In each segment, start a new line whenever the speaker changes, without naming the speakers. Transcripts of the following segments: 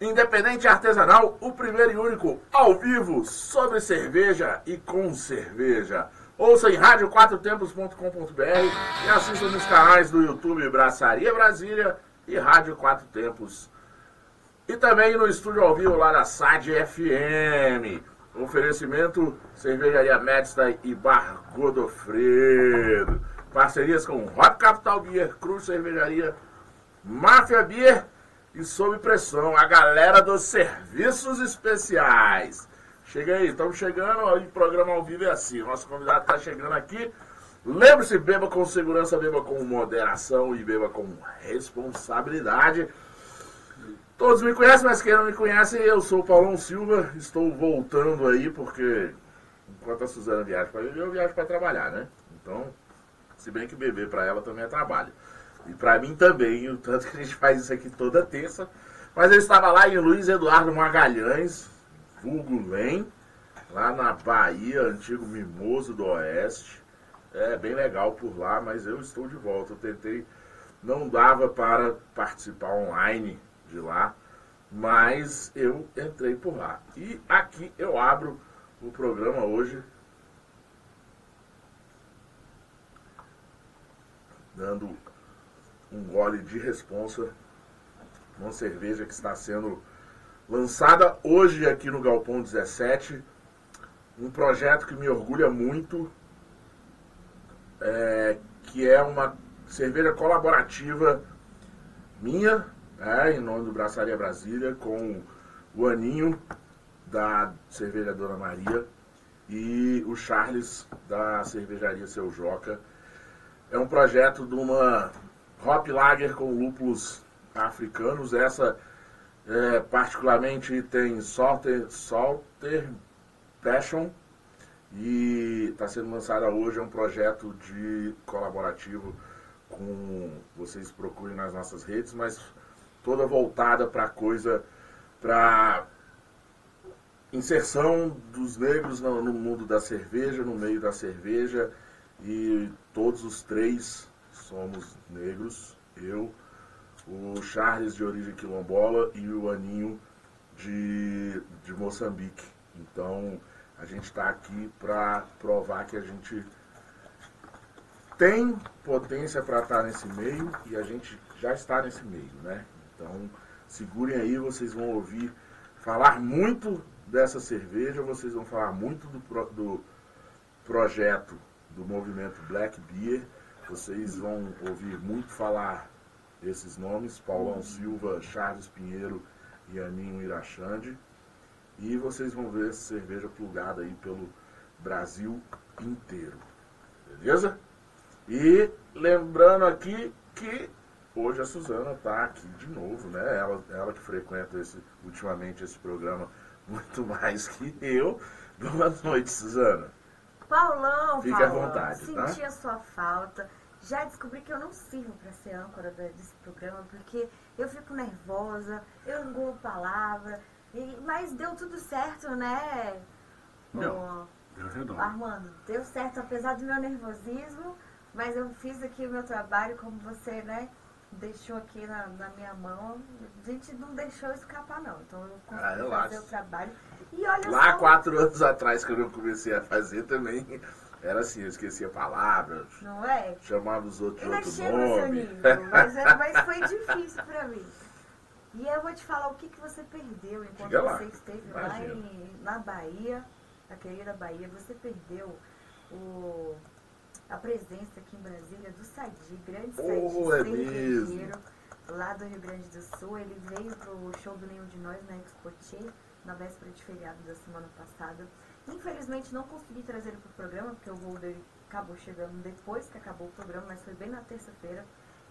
independente artesanal, o primeiro e único ao vivo sobre cerveja e com cerveja. Ouça em radioquatrotempos.com.br e assista nos canais do YouTube Braçaria Brasília e Rádio Quatro Tempos. E também no estúdio ao vivo lá da SAD FM. Oferecimento Cervejaria Médica e Bar Godofredo. Parcerias com Hot Capital Beer, Cruz Cervejaria, Máfia Beer e Sob Pressão, a galera dos serviços especiais. Chega aí, estamos chegando, o programa ao vivo é assim. Nosso convidado está chegando aqui. Lembre-se, beba com segurança, beba com moderação e beba com responsabilidade. Todos me conhecem, mas quem não me conhece, eu sou o Paulão Silva. Estou voltando aí porque enquanto a Suzana viaja para beber, eu viajo para trabalhar, né? Então, se bem que beber para ela também é trabalho. E para mim também, o tanto que a gente faz isso aqui toda terça. Mas eu estava lá em Luiz Eduardo Magalhães, vulgo Lem, lá na Bahia, antigo Mimoso do Oeste. É bem legal por lá, mas eu estou de volta. Eu tentei, não dava para participar online de lá, mas eu entrei por lá. E aqui eu abro o programa hoje dando um gole de responsa, uma cerveja que está sendo lançada hoje aqui no Galpão 17, um projeto que me orgulha muito, é, que é uma cerveja colaborativa minha, é, em nome do Braçaria Brasília, com o Aninho da cerveja Dona Maria e o Charles da cervejaria Seu Joca. É um projeto de uma Hop Lager com lúpulos africanos. Essa é, particularmente tem Salter, Salter Passion e está sendo lançada hoje. É um projeto de colaborativo com vocês procurem nas nossas redes, mas toda voltada para coisa para inserção dos negros no, no mundo da cerveja, no meio da cerveja e todos os três somos negros, eu, o Charles de origem quilombola e o Aninho de, de Moçambique. Então a gente está aqui para provar que a gente tem potência para estar nesse meio e a gente já está nesse meio, né? Então segurem aí, vocês vão ouvir falar muito dessa cerveja, vocês vão falar muito do, pro, do projeto do movimento Black Beer vocês vão ouvir muito falar esses nomes, Paulão Silva, Charles Pinheiro e Aninho Irachande. E vocês vão ver essa cerveja plugada aí pelo Brasil inteiro. Beleza? E lembrando aqui que hoje a Suzana está aqui de novo, né? Ela, ela que frequenta esse, ultimamente esse programa muito mais que eu. Boa noite, Suzana.
Paulão,
Fique
Paulão,
à vontade, tá?
senti a sua falta. Já descobri que eu não sirvo para ser âncora desse programa, porque eu fico nervosa, eu engulo palavra, e- mas deu tudo certo, né?
Deu.
Ô,
Deu redondo.
Armando, deu certo apesar do meu nervosismo, mas eu fiz aqui o meu trabalho como você, né? Deixou aqui na, na minha mão. A gente não deixou escapar, não. Então eu consegui
Ah, relaxa.
fazer o trabalho. E olha
Lá
só.
quatro anos atrás, quando eu comecei a fazer também, era assim, eu esquecia palavras,
Não é?
chamava os outros de outro nome.
nível, mas, é- mas foi difícil pra mim. E eu vou te falar o que, que você perdeu enquanto
Diga lá,
você esteve lá
imagino.
em, na Bahia, na querida Bahia. Você perdeu o, a presença aqui em Brasília do Sadi, grande
Oh,
Sadi
é
cervejeiro, lá do Rio Grande do Sul. Ele veio pro show do Nenhum de Nós na Expotier, na véspera de feriado da semana passada. Infelizmente não consegui trazer ele pro programa, porque o voo dele acabou chegando depois que acabou o programa, mas foi bem na terça-feira.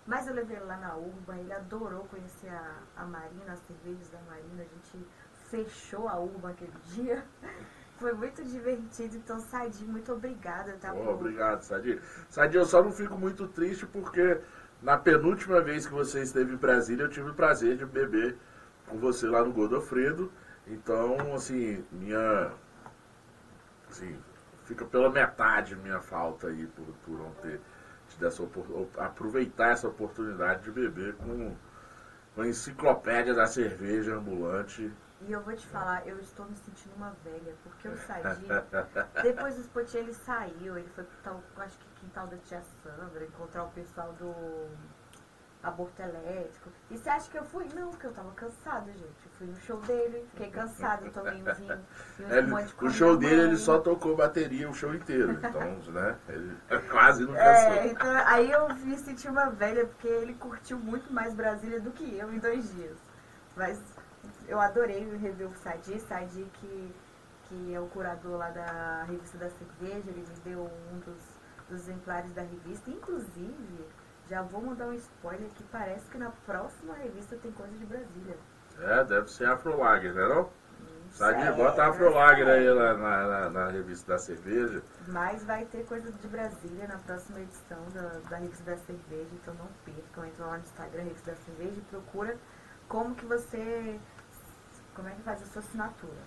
Mas eu levei ele lá na Urban, ele adorou conhecer a, a Marina, as cervejas da Marina, a gente fechou a UBA aquele dia. Foi muito divertido, então Sadi, muito obrigada, tá? Por-
obrigado, Sadi. Sadi, eu só não fico muito triste porque na penúltima vez que você esteve em Brasília, eu tive o prazer de beber com você lá no Godofredo. Então, assim, minha. Assim, fica pela metade minha falta aí por, por não ter tido essa aproveitar essa oportunidade de beber com, com a enciclopédia da cerveja ambulante.
E eu vou te falar, eu estou me sentindo uma velha, porque o Sadi, depois do Spot ele saiu, ele foi pro tal, acho que quintal da tia Sandra, encontrar o pessoal do aborto elétrico. E você acha que eu fui? Não, porque eu tava cansada, gente. Eu fui no show dele, fiquei cansada, tomei um vinho um
Ele- o show dele
mãe.
ele só tocou bateria o show inteiro. Então, né? Ele quase não
É,
cansou.
então, aí eu me senti uma velha, porque ele curtiu muito mais Brasília do que eu em dois dias. Mas eu adorei o Sadi, Sadi que, que é o curador lá da revista da cerveja, ele me deu um dos, dos exemplares da revista. Inclusive, já vou mandar um spoiler que parece que na próxima revista tem coisa de Brasília.
É, deve ser Afrolager, né não? Sadi, bota a Afrolager aí lá na, na, na revista da cerveja.
Mas vai ter coisa de Brasília na próxima edição da, da Revista da Cerveja, então não percam. Entra lá no Instagram, Revista da Cerveja, e procura como que você. Como é que faz a sua assinatura.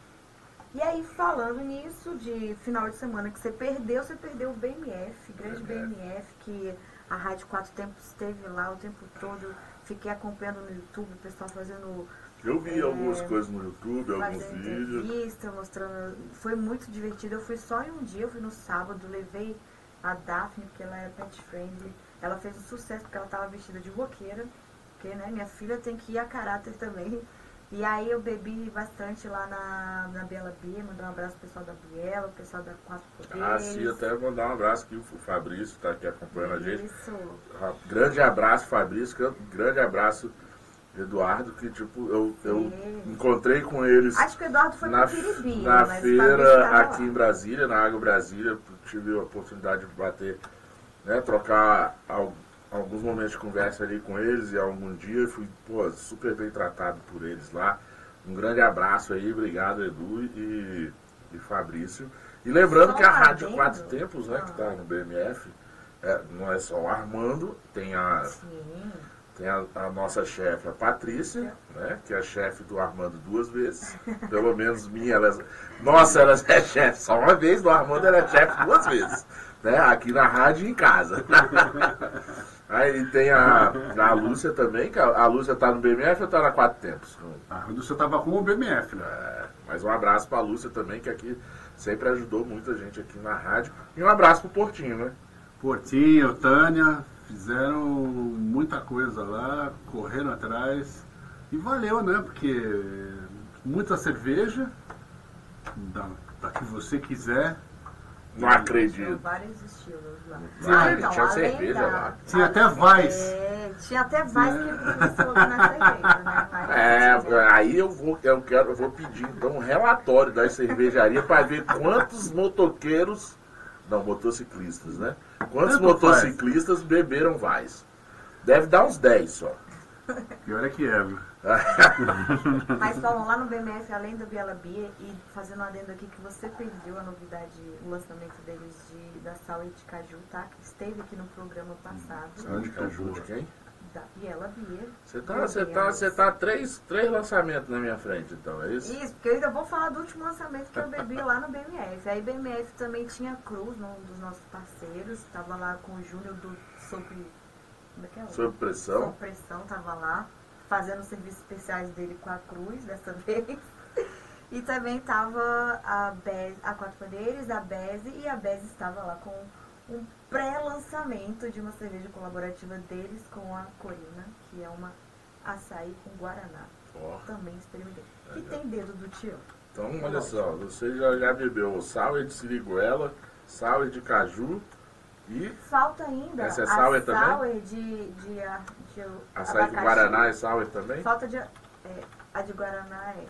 E aí, falando nisso, de final de semana que você perdeu, você perdeu o BMF, grande
BMF.
BMF, que a Rádio Quatro Tempos esteve lá o tempo todo. Fiquei acompanhando no YouTube, o pessoal fazendo
Eu vi
É,
algumas coisas no YouTube, alguns vídeos.
entrevista, mostrando. Foi muito divertido. Eu fui só em um dia, eu fui no sábado, levei a Daphne, porque ela era pet friendly. Ela fez um sucesso porque ela estava vestida de roqueira. Porque, né, minha filha tem que ir a caráter também. E aí eu bebi bastante lá na, na Bela Bia, mandar um abraço pro pessoal da Biela, o pessoal da Quatro Poderes.
Ah, sim, até mandar um abraço aqui, o Fabrício tá aqui acompanhando a gente.
Isso.
Ah, Grande abraço, Fabrício. gran- Grande abraço, Eduardo, que tipo, eu, eu encontrei com eles.
Acho que o Eduardo foi
na,
Piribiri,
na feira aqui
lá.
em Brasília, na Água Brasília, tive a oportunidade de bater, né, trocar alguns momentos de conversa ali com eles e algum dia eu fui pô, super bem tratado por eles lá. Um grande abraço aí, obrigado Edu e, e Fabrício. E lembrando que a Rádio. Quatro Tempos, né, que está no BMF, é, não é só o Armando, tem a,
Sim.
tem a, a nossa chefe, a Patrícia, né? Que é chefe do Armando duas vezes. Pelo menos minha, ela, nossa, ela é chefe só uma vez, do Armando ela é chefe duas vezes. Né? Aqui na rádio e em casa. Aí tem a, a Lúcia também, que a, a Lúcia tá no BMF ou tá na Quatro Tempos?
A Lúcia tava com o BMF, né?
É, mas um abraço pra Lúcia também, que aqui sempre ajudou muita gente aqui na rádio. E um abraço pro Portinho, né?
Portinho, Tânia, fizeram muita coisa lá, correram atrás. E valeu, né? Porque muita cerveja, da, da que você quiser.
Não acredito.
vários estilos lá.
Ah,
então,
tinha cerveja
da-
lá.
Tinha até Vais.
É, tinha até Vais que ele começou na cerveja, né? Mas,
É, aí eu vou, eu quero, eu vou pedir então um relatório da cervejaria para ver quantos motoqueiros, não, motociclistas, né? Quantos
Tanto
motociclistas beberam Vais? Deve dar uns 10 só.
Pior é que é, viu?
Mas falam lá no BMF, além da Biela Bia, e fazendo um adendo aqui que você perdeu a novidade, o lançamento deles de, da Sour de Caju, tá? Que esteve aqui no programa passado,
Sabe de caju de quem?
da Biela Bia.
Você tá, você tá, você tá três, três lançamentos na minha frente, então, é isso?
Isso, porque eu ainda vou falar do último lançamento que eu bebi lá no BMF. Aí BMF também tinha Cruz, um dos nossos parceiros, tava lá com o Júnior do Sobre. Como é que é?
Sob pressão.
Sob pressão, tava lá, fazendo os serviços especiais dele com a Cruz dessa vez. E também tava a, Bez, a Quatro Poderes, a Beze, e a Beze estava lá com um pré-lançamento de uma cerveja colaborativa deles com a Corina, que é uma açaí com Guaraná.
Ó,
Também experimentei. E
Legal.
tem dedo do tio.
então, olha só, você já, já bebeu sour de siriguela, sour de caju e
Falta ainda
Essa é
a
sour também?
de, de, a- de
açaí de guaraná e sour também?
Falta de... é, a de Guaraná é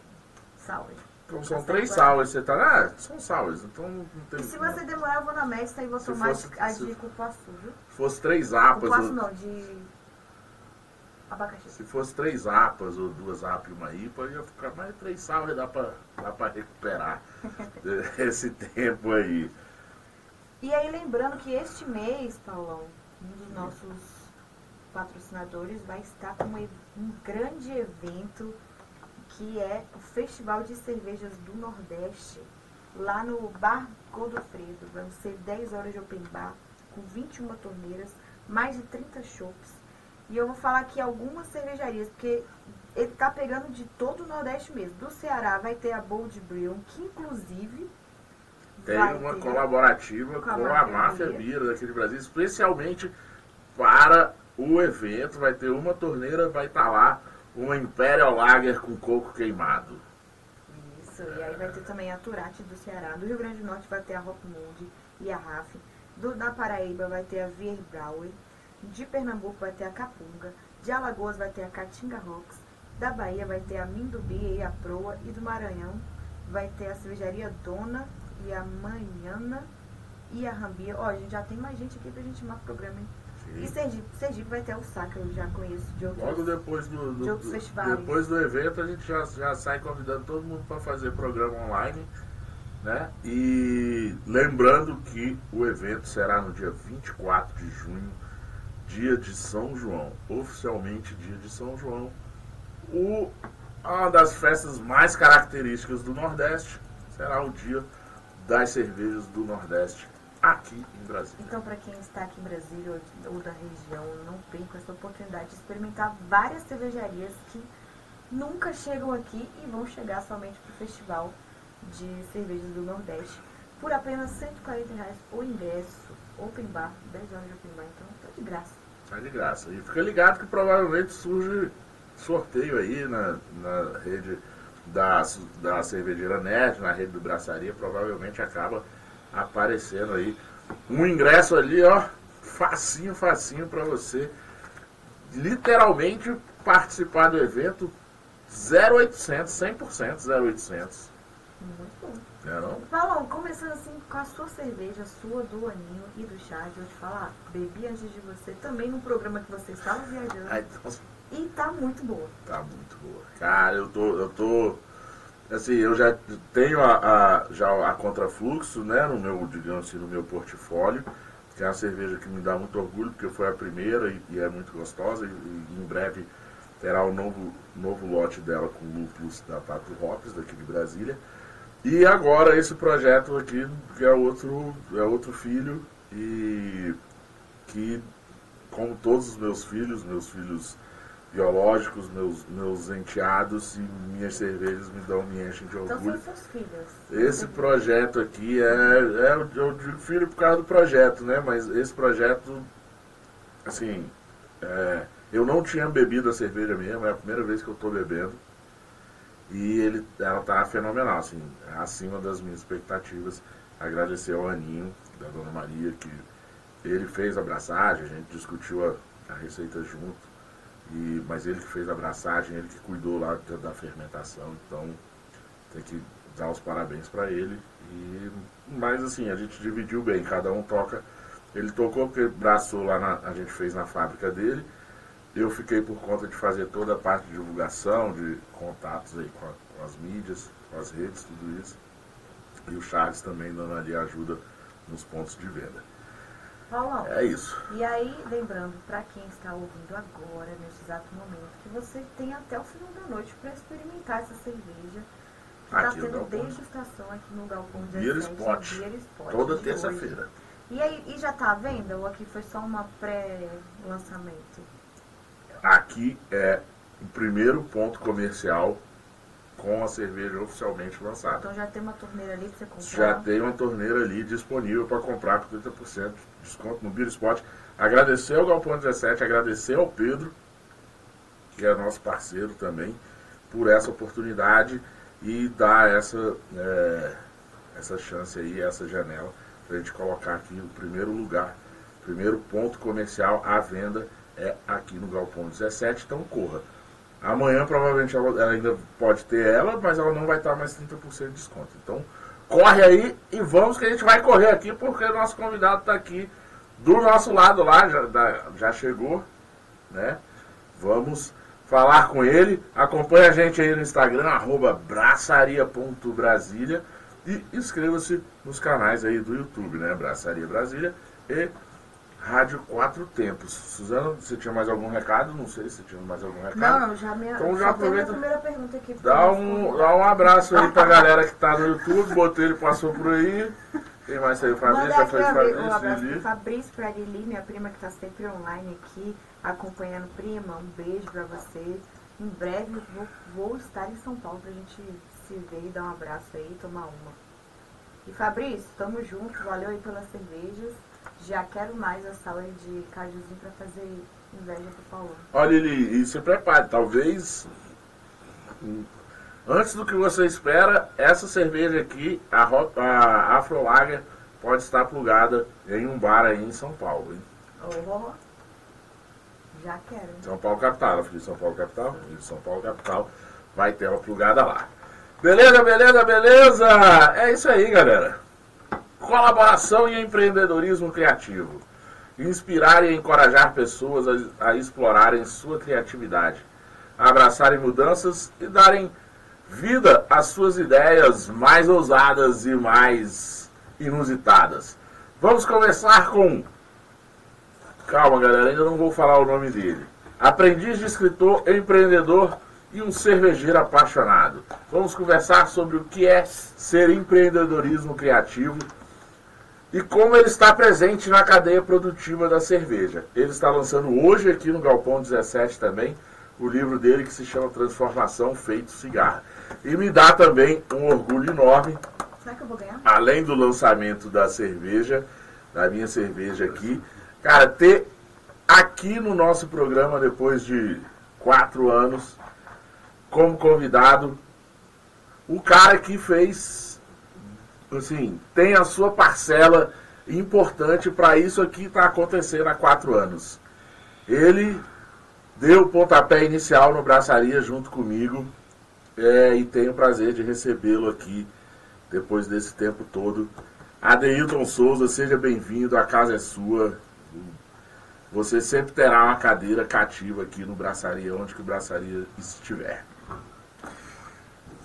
sour.
Então são
Açaí
três sours, você tá, ah, são sours, então não tem...
E se você demorar, eu vou na Mestre e vou
Se
tomar
fosse-
a de cupuaçu, viu?
Se fosse três apas,
Cupuaçu não, de... Abacaxi.
Se fosse três APAs ou duas APAs e uma IPA, ia ficar mais três salas, dá pra, dá pra recuperar esse tempo aí.
E aí, lembrando que este mês, Paulão, um dos nossos patrocinadores vai estar com um, grande evento que é o Festival de Cervejas do Nordeste, lá no Bar Godofredo. Vão ser 10 horas de open bar, com 21 torneiras, mais de 30 shops. E eu vou falar aqui algumas cervejarias, porque ele tá pegando de todo o Nordeste mesmo. Do Ceará vai ter a Bold Brew, que inclusive
Tem uma colaborativa
com a
com a
Máfia. Bira
daqui de Brasil, especialmente para o evento. Vai ter uma torneira, vai estar lá uma Imperial Lager com coco queimado.
Isso, e aí vai ter também a Turati do Ceará. Do Rio Grande do Norte vai ter a Hopmund e a RAF. Do, da Paraíba vai ter a Vier Brauer. De Pernambuco vai ter a Capunga. De Alagoas vai ter a Caatinga Rocks. Da Bahia vai ter a Mindubia e a Proa. E do Maranhão vai ter a cervejaria Dona e a Manhana e a Rambia. Ó, a gente já tem mais gente aqui pra gente chamar programa, hein? E Sergipe, Sergipe vai ter o Sacra, eu já conheço de outros.
Logo depois do, do-
De outros festivais.
depois do evento, a gente já, já sai convidando todo mundo para fazer programa online. Né? E lembrando que o evento será no dia 24 de junho, dia de São João. Oficialmente dia de São João. O, uma das festas mais características do Nordeste será o dia das cervejas do Nordeste aqui em Brasília.
Então, para quem está aqui em Brasília ou, da região, não perca essa oportunidade de experimentar várias cervejarias que nunca chegam aqui e vão chegar somente para o Festival de Cervejas do Nordeste por apenas 140 reais o ingresso, open bar, 10 horas de open bar, então tá de graça.
Tá de graça. E fica ligado que provavelmente surge sorteio aí na, na rede da, da cervejeira Nerd, na rede do Braçaria, provavelmente acaba aparecendo aí um ingresso ali, ó, facinho, facinho para você literalmente participar do evento 0800, 100% 0800.
Muito bom.
Não?
Paulão, começando assim com a sua cerveja, sua do Aninho e do Chad, eu vou te falar, bebi antes de você, também no programa que você estava viajando,
Ai, então,
e tá muito boa.
Tá muito boa. Cara, eu tô. Eu tô. Assim, eu já tenho a, a- já a Contrafluxo, né, no meu, digamos assim, no meu portfólio, que é uma cerveja que me dá muito orgulho, porque foi a primeira e, e é muito gostosa, e, e em breve terá o novo, novo lote dela com lúpulos da Pato Hops, daqui de Brasília. E agora esse projeto aqui, que é outro, é outro filho, e que, como todos os meus filhos, meus filhos biológicos, meus, meus enteados e minhas cervejas me dão, me enchem de
Então
orgulho.
são seus filhos.
Esse projeto aqui é, é eu- digo filho por causa do projeto, né? Mas esse projeto, assim, é, eu não tinha bebido a cerveja mesmo, é a primeira vez que eu tô bebendo. E ele, ela tá fenomenal, assim, acima das minhas expectativas. Agradecer ao Aninho, da Dona Maria, que ele fez a abraçagem, a gente discutiu a, a receita junto. E, mas ele que fez a abraçagem, ele que cuidou lá da, fermentação, então tem que dar os parabéns para ele. E, mas assim, a gente dividiu bem, cada um toca. Ele tocou porque braçou lá na, a gente fez na fábrica dele. Eu fiquei por conta de fazer toda a parte de divulgação, de contatos aí com, a- com as mídias, com as redes, tudo isso. E o Charles também dando ali ajuda nos pontos de venda.
Paulão,
É isso.
e aí, lembrando para quem está ouvindo agora, neste exato momento, que você tem até o final da noite para experimentar essa cerveja. Que está tendo degustação aqui no Galpão
Beer
17,
Spot.
Beer Spot
Toda
de
terça-feira.
E aí, e já tá à venda ou aqui foi só uma pré-lançamento?
Aqui é o primeiro ponto comercial com a cerveja oficialmente lançada.
Então já tem uma torneira ali pra você comprar.
Já tem uma torneira ali disponível para comprar por 30% de desconto no Beer Spot. Agradecer ao Galpão 17, agradecer ao Pedro, que é nosso parceiro também, por essa oportunidade e dar essa, é, essa chance aí, essa janela, para a gente colocar aqui o primeiro lugar, primeiro ponto comercial à venda é aqui no Galpão 17, então corra. Amanhã provavelmente ela, ela ainda pode ter ela, mas ela não vai estar mais 30% de desconto. Então corre aí e vamos que a gente vai correr aqui porque o nosso convidado está aqui do nosso lado lá, já, já chegou, né? Vamos falar com ele. Acompanhe a gente aí no Instagram, arroba braçaria.brasília e inscreva-se nos canais aí do YouTube, né? Braçaria Brasília e Rádio Quatro Tempos. Suzana, você tinha mais algum recado? Não sei se tinha mais algum recado.
Não, já me
Então já aproveita-
a primeira pergunta aqui.
Dá um, dá um abraço aí pra galera que tá no YouTube. Botelho passou por aí. Quem mais saiu? Fabrício, já foi
abri- um
Fabrício,
abraço
Lili.
pro Fabrício, pra Lili, minha prima que tá sempre online aqui, acompanhando prima. Um beijo pra você. Em breve vou, vou estar em São Paulo pra gente se ver e dar um abraço aí e tomar uma. E Fabrício, tamo junto, valeu aí pelas cervejas. Já quero mais a sala de cajuzinho pra fazer inveja pro Paulão.
Olha, Lili, e se prepare, talvez antes do que você espera, essa cerveja aqui, a, a Afro Lager, pode estar plugada em um bar aí em São Paulo. Hein?
Oh, já quero. hein?
São Paulo Capital, eu falei São Paulo Capital? Em São Paulo Capital vai ter uma plugada lá. Beleza, beleza, beleza? É isso aí, galera. Colaboração e empreendedorismo criativo. Inspirar e encorajar pessoas a, a explorarem sua criatividade, abraçarem mudanças e darem vida às suas ideias mais ousadas e mais inusitadas. Vamos começar com Calma, galera, ainda não vou falar o nome dele. Aprendiz de escritor, empreendedor e um cervejeiro apaixonado. Vamos conversar sobre o que é ser empreendedorismo criativo e como ele está presente na cadeia produtiva da cerveja. Ele está lançando hoje aqui no Galpão 17 também o livro dele que se chama Transformação Feito Cigarro. E me dá também um orgulho enorme
Será que eu vou ganhar?
além do lançamento da cerveja, da minha cerveja aqui, cara, ter aqui no nosso programa, depois de quatro anos, como convidado, o cara que fez, assim, tem a sua parcela importante para isso aqui estar acontecendo há quatro anos. Ele deu o pontapé inicial no Braçaria junto comigo é, e tenho o prazer de recebê-lo aqui depois desse tempo todo. Adeilton Souza, seja bem-vindo, a casa é sua. Você sempre terá uma cadeira cativa aqui no Braçaria, onde que o Braçaria estiver.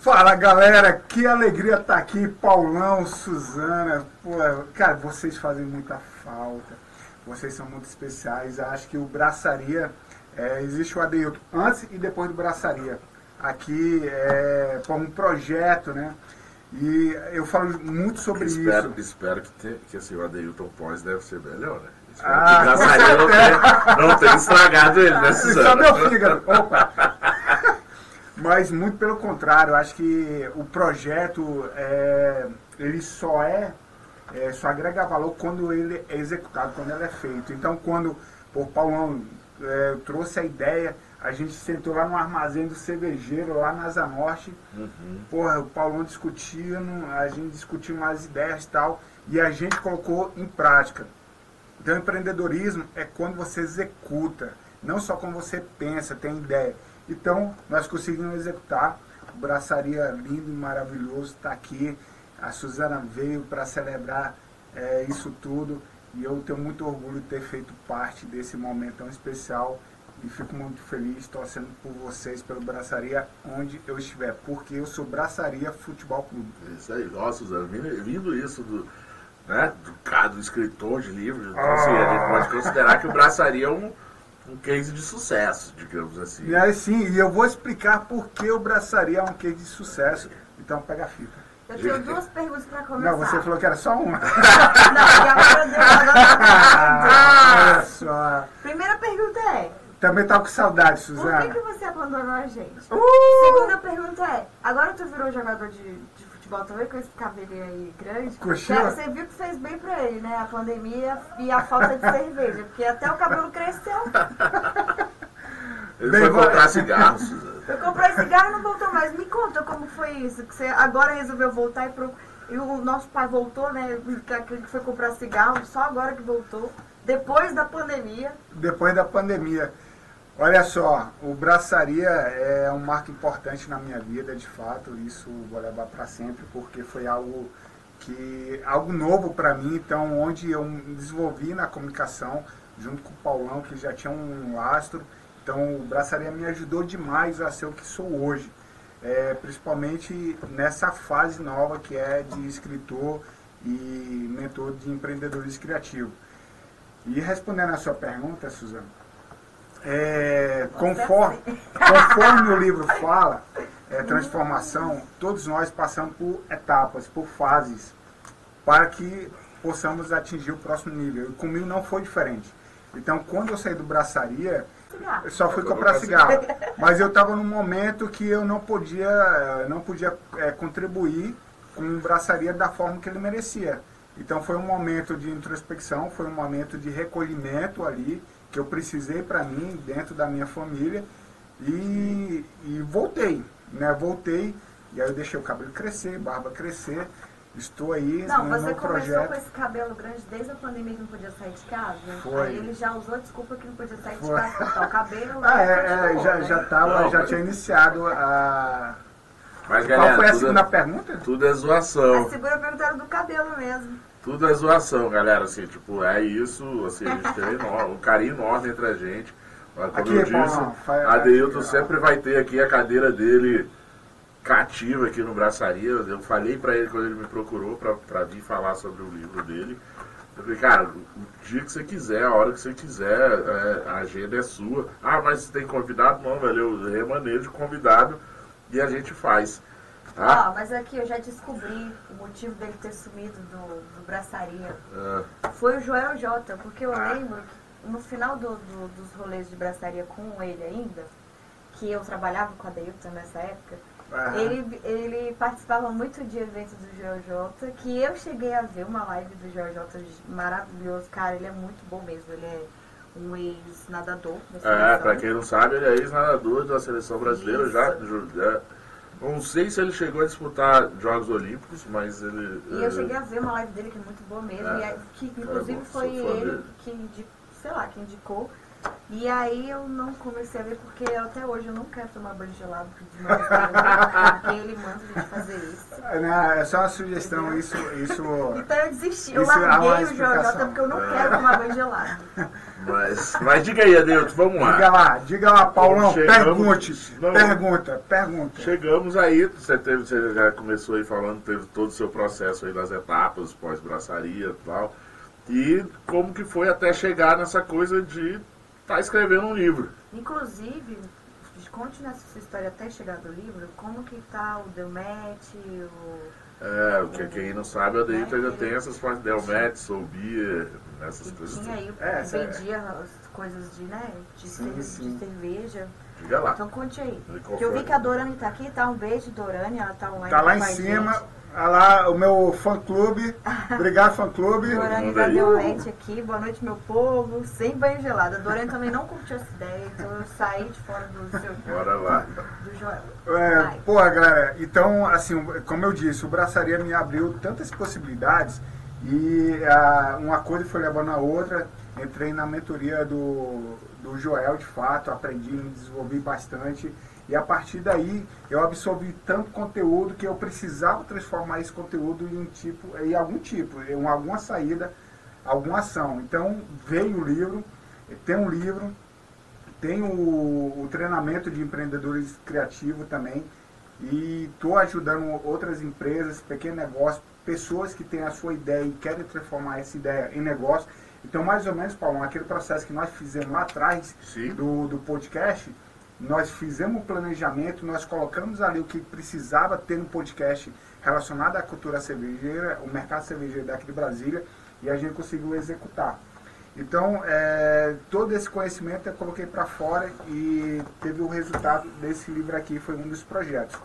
Fala galera, que alegria estar aqui, Paulão, Suzana, pô, cara, vocês fazem muita falta, vocês são muito especiais, acho que o Braçaria, é, existe o Adeilton antes e depois do Braçaria, aqui é um projeto, né, e eu falo muito sobre
Espero,
isso.
espero que, te, que assim, o Adeilton Pós deve ser melhor, né? Espero
Ah,
que o Braçaria não tenha, não tenha estragado ele, né,
Só
Suzana?
meu fígado, opa! Mas muito pelo contrário, acho que o projeto é, ele só é, é, só agrega valor quando ele é executado, quando ele é feito. Então quando o Paulão é, trouxe a ideia, a gente sentou lá no armazém do cervejeiro, lá na Asa Norte, porra, o Paulão discutindo, a gente discutiu umas ideias e tal, e a gente colocou em prática. Então, empreendedorismo é quando você executa, não só quando você pensa, tem ideia. Então, nós conseguimos executar. O Braçaria lindo e maravilhoso está aqui. A Suzana veio para celebrar eh, isso tudo e eu tenho muito orgulho de ter feito parte desse momento tão especial e fico muito feliz torcendo por vocês, pelo Braçaria, onde eu estiver, porque eu sou Braçaria Futebol Clube.
Isso aí, nossa, Suzana, vindo isso do, né, do do escritor de livros, então, assim, a gente pode considerar que o Braçaria é um, um case de sucesso, digamos assim.
E aí sim, e eu vou explicar por que o Braçaria é um case de sucesso. Então pega a fita.
Eu tenho duas perguntas pra começar.
Não, você falou que era só uma.
Não, e agora deu agora
Olha só.
Primeira pergunta é,
Também tá com saudade,
por que,
Suzana.
que você abandonou a gente?
Uh!
Segunda pergunta é, agora tu virou jogador de, de futebol também com esse cabelinho aí grande?
Cochila?
Você viu que fez bem pra ele, né? A pandemia e a falta de cerveja, porque até o cabelo cresceu.
Ele
Bem,
foi
vai-
comprar cigarro, Suzana.
Eu comprei cigarro e não voltou mais. Me conta como foi isso, que você agora resolveu voltar e, pro... e o nosso pai voltou, né? Que aquele que foi comprar cigarro, só agora que voltou. Depois da pandemia.
Depois da pandemia. Olha só, o Braçaria é um marco importante na minha vida, de fato. Isso vou levar para sempre, porque foi algo que algo novo para mim, então onde eu me desenvolvi na comunicação junto com o Paulão, que já tinha um lastro, Então, o Braçaria me ajudou demais a ser o que sou hoje. É, principalmente nessa fase nova que é de escritor e mentor de empreendedores criativos. E respondendo a sua pergunta, Suzana, é, conforme, conforme o livro fala, é, transformação, todos nós passamos por etapas, por fases, para que possamos atingir o próximo nível. E comigo não foi diferente. Então, quando eu saí do braçaria, eu só fui comprar cigarro. Mas eu estava num momento que eu não podia, não podia é, contribuir com o braçaria da forma que ele merecia. Então foi um momento de introspecção, foi um momento de recolhimento ali, que eu precisei para mim, dentro da minha família, e, e voltei, né? Voltei, e aí eu deixei o cabelo crescer, barba crescer, estou aí
Não,
no
você
meu
começou
projeto.
com esse cabelo grande desde a pandemia que não podia sair de casa.
Foi.
Aí ele já usou a desculpa que não podia sair de
Foi.
casa pra cortar o cabelo.
Ah,
aí
é, é,
continuou,
já,
né?
já, tava,
Não,
já
mas-
tinha iniciado a.
Mas,
Qual
galera,
foi a
tudo,
segunda
é,
pergunta?
tudo é
A
zoação.
segunda pergunta era do cabelo mesmo.
Tudo é zoação, galera. Assim, tipo, é isso. Assim, a gente tem um carinho enorme entre a gente. Mas, como
Aqui,
eu disse,
Paulão, faz-
Adeilton sempre vai ter aqui a cadeira dele cativa aqui no Braçaria. Eu falei pra ele quando ele me procurou pra, pra vir falar sobre o livro dele. Eu falei, cara, o dia que você quiser, a hora que você quiser, é, a agenda é sua. Ah, mas você tem convidado? Não, velho, eu remanejo convidado e a gente faz. Tá?
Ó, mas aqui eu já descobri o motivo dele ter sumido do, do braçaria.
Ah,
Foi o Joel Jota, porque eu
Ah.
lembro que no final do- do- dos rolês de braçaria com ele ainda, que eu trabalhava com a Deilton nessa época,
Aham.
ele, ele participava muito de eventos do Joel Jota, que eu cheguei a ver uma live do Joel Jota maravilhoso. Cara, ele é muito bom mesmo, ele é um ex-nadador da
É, pra quem não sabe, ele é ex-nadador da seleção brasileira
Isso.
já. ju- é, não sei se ele chegou a disputar Jogos Olímpicos, mas ele.
E eu
é,
cheguei a ver uma live dele que é muito boa mesmo,
É.
e que inclusive
bom,
foi ele
dele.
que, sei lá, que indicou. E aí eu não comecei a ver porque até hoje eu não quero tomar banho gelado de novo, porque ele manda a gente fazer isso.
Não, é só uma sugestão, isso, isso
Então eu desisti, eu
é
larguei o. Jota porque eu não quero tomar banho gelado.
Mas, mas diga aí, Adeilton, vamos lá.
Diga lá, diga lá, Paulão,
Chegamos-
pergunte.
Não.
Pergunta, pergunta.
Chegamos aí, você, teve, você já começou aí falando, teve todo o seu processo aí das etapas, pós-braçaria e tal. E como que foi até chegar nessa coisa de estar escrevendo um livro.
Inclusive, conte nessa sua história até chegar do livro, como que tá o Delmet, o...
É, porque quem não sabe, a ainda
Né?
tem essas partes Delmet, Soubia, essas
que
coisas.
tinha aí,
É, essa é-
vendia as coisas de, né, de,
Sim,
cer-
sim.
de cerveja.
Diga lá.
Então conte aí.
E
Porque eu vi que a Dorane tá aqui, tá? Um beijo, Dorane, ela tá online.
Tá lá em cima,
gente.
Olha lá o meu fã clube. Obrigado, fã clube.
Dorane
mundo
da
aí.
Delete aqui, boa noite, meu povo, sem banho gelado. A Dorane também não curtiu essa ideia, então eu saí de fora do seu
Bora lá.
do Joel.
É,
Vai.
porra, galera, então, assim, como eu disse, o Braçaria me abriu tantas possibilidades e ah, uma coisa foi levando a outra. Entrei na mentoria do, do Joel, de fato, aprendi, me desenvolvi bastante. E a partir daí eu absorvi tanto conteúdo que eu precisava transformar esse conteúdo em tipo, em algum tipo, em alguma saída, alguma ação. Então veio o livro, tem um livro, tem o, o treinamento de empreendedores criativos também. E estou ajudando outras empresas, pequenos negócios, pessoas que têm a sua ideia e querem transformar essa ideia em negócio. Então, mais ou menos, Paulo, aquele processo que nós fizemos lá atrás
Sim.
do, do podcast, nós fizemos o planejamento, nós colocamos ali o que precisava ter um podcast relacionado à cultura cervejeira, o mercado cervejeiro daqui de Brasília, e a gente conseguiu executar. Então, é, todo esse conhecimento eu coloquei para fora e teve o resultado desse livro aqui, foi um dos projetos.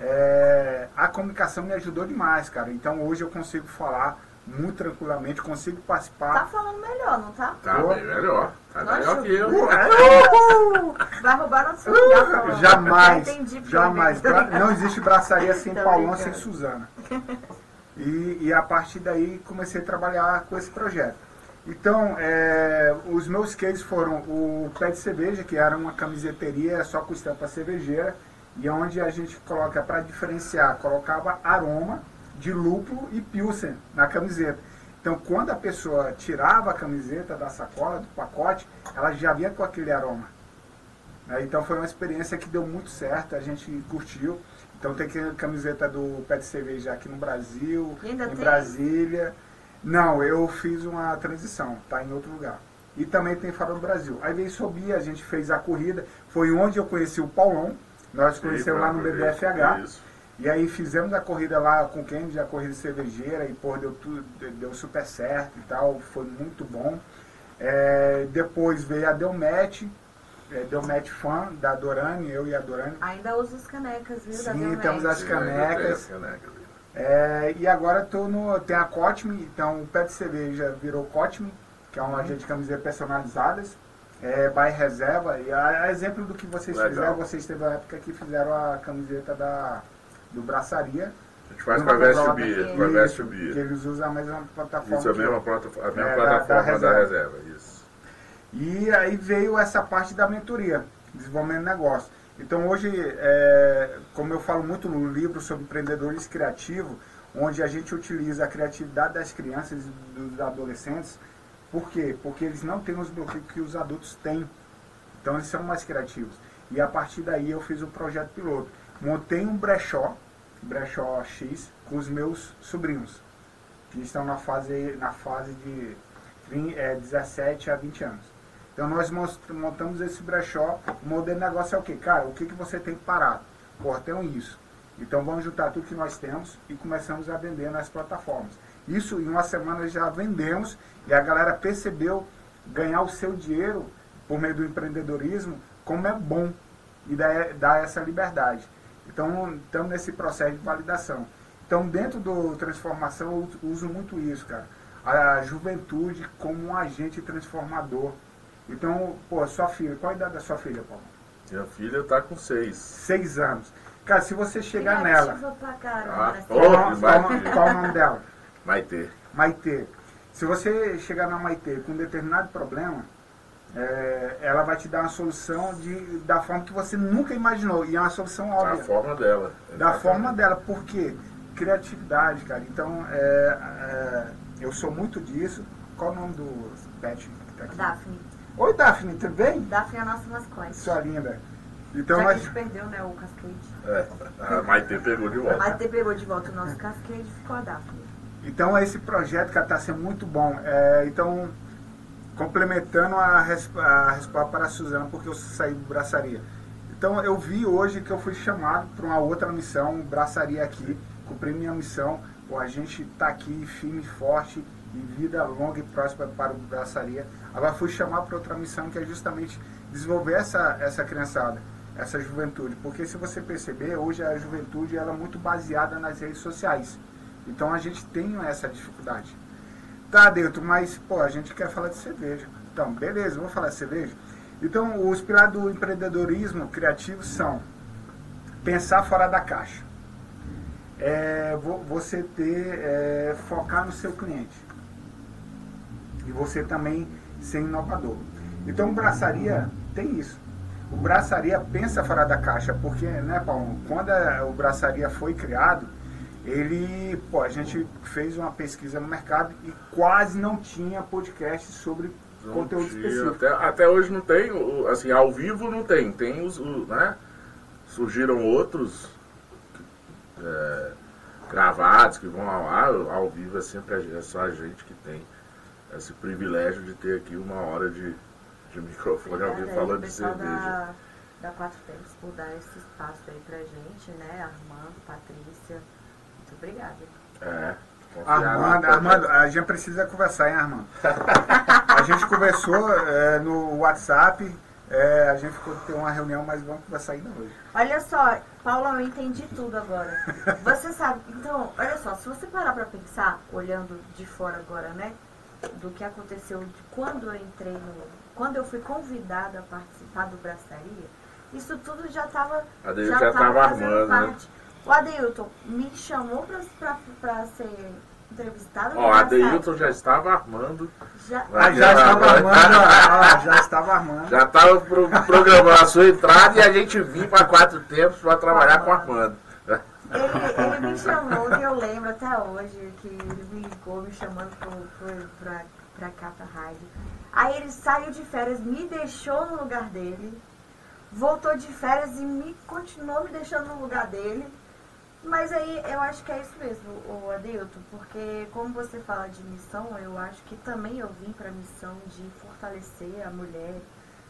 É, a comunicação me ajudou demais, cara. Então, hoje eu consigo falar muito tranquilamente, consigo
Tá
participar.
falando melhor, não tá?
Tá
Boa.
bem melhor. Tá
Nossa,
melhor que eu.
Uhul!
Vai roubar nosso lugar, Paulão.
Jamais, jamais. Não existe braçaria sem Paulão, sem. Suzana. E, e a partir daí comecei a trabalhar com esse projeto. Então, é, os meus cases foram o Pé de Cerveja, que era uma camiseteria só com estampa cervejeira, e onde a gente coloca, para diferenciar, colocava aroma de lúpulo e pilsen na camiseta. Então, quando a pessoa tirava a camiseta da sacola, do pacote, ela já vinha com aquele aroma. né? Então foi uma experiência que deu muito certo, a gente curtiu. Então tem que- camiseta do Pet Cerveja aqui no Brasil, em
tem?
Brasília. Não, eu fiz uma transição, tá em outro lugar. E também tem fora do Brasil. Aí veio subir, a gente fez a corrida, foi onde eu conheci o Paulão, nós conhecemos lá no BBFH.
Isso.
E aí fizemos a corrida lá com o Kennedy, a corrida cervejeira, e pô, deu, tudo, deu super certo e tal, foi muito bom. É, depois veio a Delmet, é, Delmet fã da Dorane, eu e a Dorane.
Ainda uso as canecas, viu?
Sim, temos as canecas.
canecas.
É, e agora tô no, tem a Cotme, então o pé de cerveja virou Cotme, que é uma loja de camisetas personalizadas, é, by reserva. E a, a exemplo do que vocês
Legal.
fizeram, vocês teve uma época que fizeram a camiseta da, do Braçaria.
A gente faz com a
aqui.
com a Veste
Isso, que eles usam a mesma plataforma.
Isso é a mesma, plataforma, a mesma
É, da-
plataforma
da
da,
reserva.
reserva. Isso.
E aí veio essa parte da mentoria, desenvolvimento de negócio. Então hoje, é, como eu falo muito no livro sobre empreendedorismo criativo, onde a gente utiliza a criatividade das crianças e dos adolescentes, por quê? Porque eles não têm os bloqueios que os adultos têm. Então eles são mais criativos. E a partir daí eu fiz um projeto piloto. Montei um brechó, brechó X, com os meus sobrinhos, que estão na fase, na fase de vin- é, 17 a 20 anos. Então nós mos- montamos esse brechó. O modelo de negócio é o quê? Cara, o que, que você tem parado? Pô, tem isso. Então vamos juntar tudo que nós temos e começamos a vender nas plataformas. Isso em uma semana já vendemos e a galera percebeu ganhar o seu dinheiro por meio do empreendedorismo, como é bom e dá, dá essa liberdade. Então estamos nesse processo de validação. Então dentro do transformação eu uso- muito isso, cara. A juventude como um agente transformador. Então, pô, sua filha, qual a idade da sua filha, Paulo?
Minha filha tá com seis.
Seis anos. Cara, se você chegar nela,
pra caramba,
Ah, Oh,
qual- qual o nome dela?
Maitê.
Maitê. Se você chegar na Maitê com um determinado problema, é, ela vai te dar uma solução de, da forma que você nunca imaginou. E é uma solução
Da
óbvia.
forma dela.
Da
Exatamente.
forma dela. Por quê? Criatividade, cara. Então, é, é, eu sou muito disso. Qual o nome do pet que tá aqui?
Daphne.
Oi, Daphne, tudo bem?
Daphne é a nossa mascote.
Sua linda. Então,
Já a gente perdeu, né, o cascade.
É, a Maitê pegou de volta.
Mas você pegou de volta o nosso cascade e ficou a Daphne.
Então esse projeto que está sendo muito bom. É, então, complementando a, a resposta para a Suzana, porque eu saí do braçaria. Então eu vi hoje que eu fui chamado para uma outra missão, braçaria aqui, cumpri minha missão. Pô, a gente está aqui firme e forte e vida longa e próspera para o braçaria. Agora fui chamado para outra missão que é justamente desenvolver essa, essa criançada, essa juventude. Porque se você perceber, hoje a juventude ela é muito baseada nas redes sociais. Então a gente tem essa dificuldade. Tá, Deito, mas pô, a gente quer falar de cerveja. Então, beleza, vamos falar de cerveja. Então, os pilares do empreendedorismo criativo são pensar fora da caixa. É, vo- você ter, é, focar no seu cliente. E você também ser inovador. Então, o Braçaria tem isso. O Braçaria pensa fora da caixa, porque, né, Paulo, quando a- o Braçaria foi criado, ele, pô, a gente fez uma pesquisa no mercado e quase não tinha podcast sobre
Não
conteúdo
tinha,
específico.
Até, até hoje não tem, assim, ao vivo não tem. Tem os, o- né? Surgiram outros é, gravados que vão ao ar, ao vivo é sempre a, é só a gente que tem esse privilégio de ter aqui uma hora de, de microfone ao vivo
Obrigada aí,
falando de cerveja.
Da, da Quatro Tempos por dar esse espaço aí pra gente, né? Armando, Patrícia. Muito obrigada.
É.
Armando, Armando, a gente precisa conversar, hein, Armando? A gente conversou é, no WhatsApp, é, a gente ficou ter uma reunião, mas vamos conversar ainda hoje.
Olha só, Paula, eu entendi tudo agora. Você sabe, então, olha só, se você parar pra pensar, olhando de fora agora, né? Do que aconteceu de quando eu entrei no. Quando eu fui convidada a participar do Braçaria, isso tudo já estava.
Já tava armando, né?
O Adeilton me chamou pra, pra, pra ser entrevistada. no
Ó, a
Braçaria.
Deilton já estava armando,
Já,
Ah, já estava armando, ah, já estava armando.
já estava pro, programando a sua entrada e a gente vinha para quatro tempos para trabalhar com o Armando.
Ele, ele me chamou, que eu lembro até hoje, que ele me ligou me chamando pra cá, pra rádio. Aí ele saiu de férias, me deixou no lugar dele, voltou de férias e me continuou me deixando no lugar dele. Mas aí eu acho que é isso mesmo, o Adilton, porque como você fala de missão, eu acho que também eu vim para a missão de fortalecer a mulher,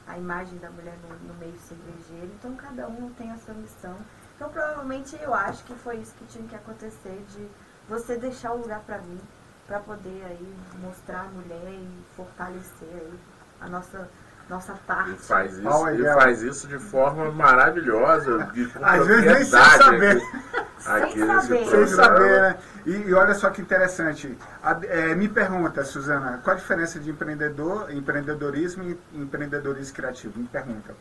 a imagem da mulher no, no meio cervejeiro. Então cada um tem a sua missão. Então provavelmente eu acho que foi isso que tinha que acontecer de você deixar o lugar para mim, para poder aí mostrar a mulher e fortalecer aí a nossa nossa parte.
E faz isso,
Olha,
e faz isso de forma maravilhosa. E com
Às vezes nem sem saber.
Aqui, aqui
Sem saber.
Sem saber, né? E, e olha só que interessante. A- é, me pergunta, Suzana, qual a diferença de empreendedor, empreendedorismo e empreendedorismo criativo? Me pergunta.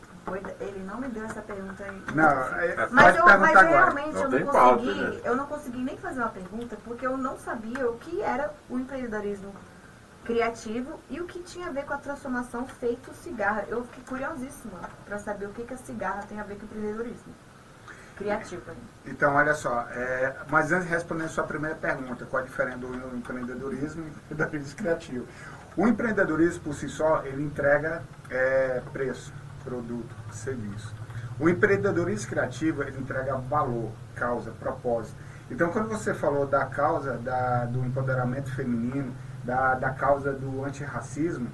Ele não me deu essa pergunta aí.
Não, é,
Mas,
pode
eu,
perguntar
mas
agora.
realmente
Não
eu, não
pauta,
consegui,
né?
eu não consegui nem fazer uma pergunta porque eu não sabia o que era o empreendedorismo criativo e o que tinha a ver com a transformação feito cigarra. Eu fiquei curiosíssima para saber o que, que a cigarra tem a ver com empreendedorismo criativo.
Então, olha só, é, mas antes de responder a sua primeira pergunta, qual a diferença do empreendedorismo e empreendedorismo criativo? O empreendedorismo, por si só, ele entrega é, preço, produto, serviço. O empreendedorismo criativo, ele entrega valor, causa, propósito. Então, quando você falou da causa da, do empoderamento feminino, da, da causa do antirracismo,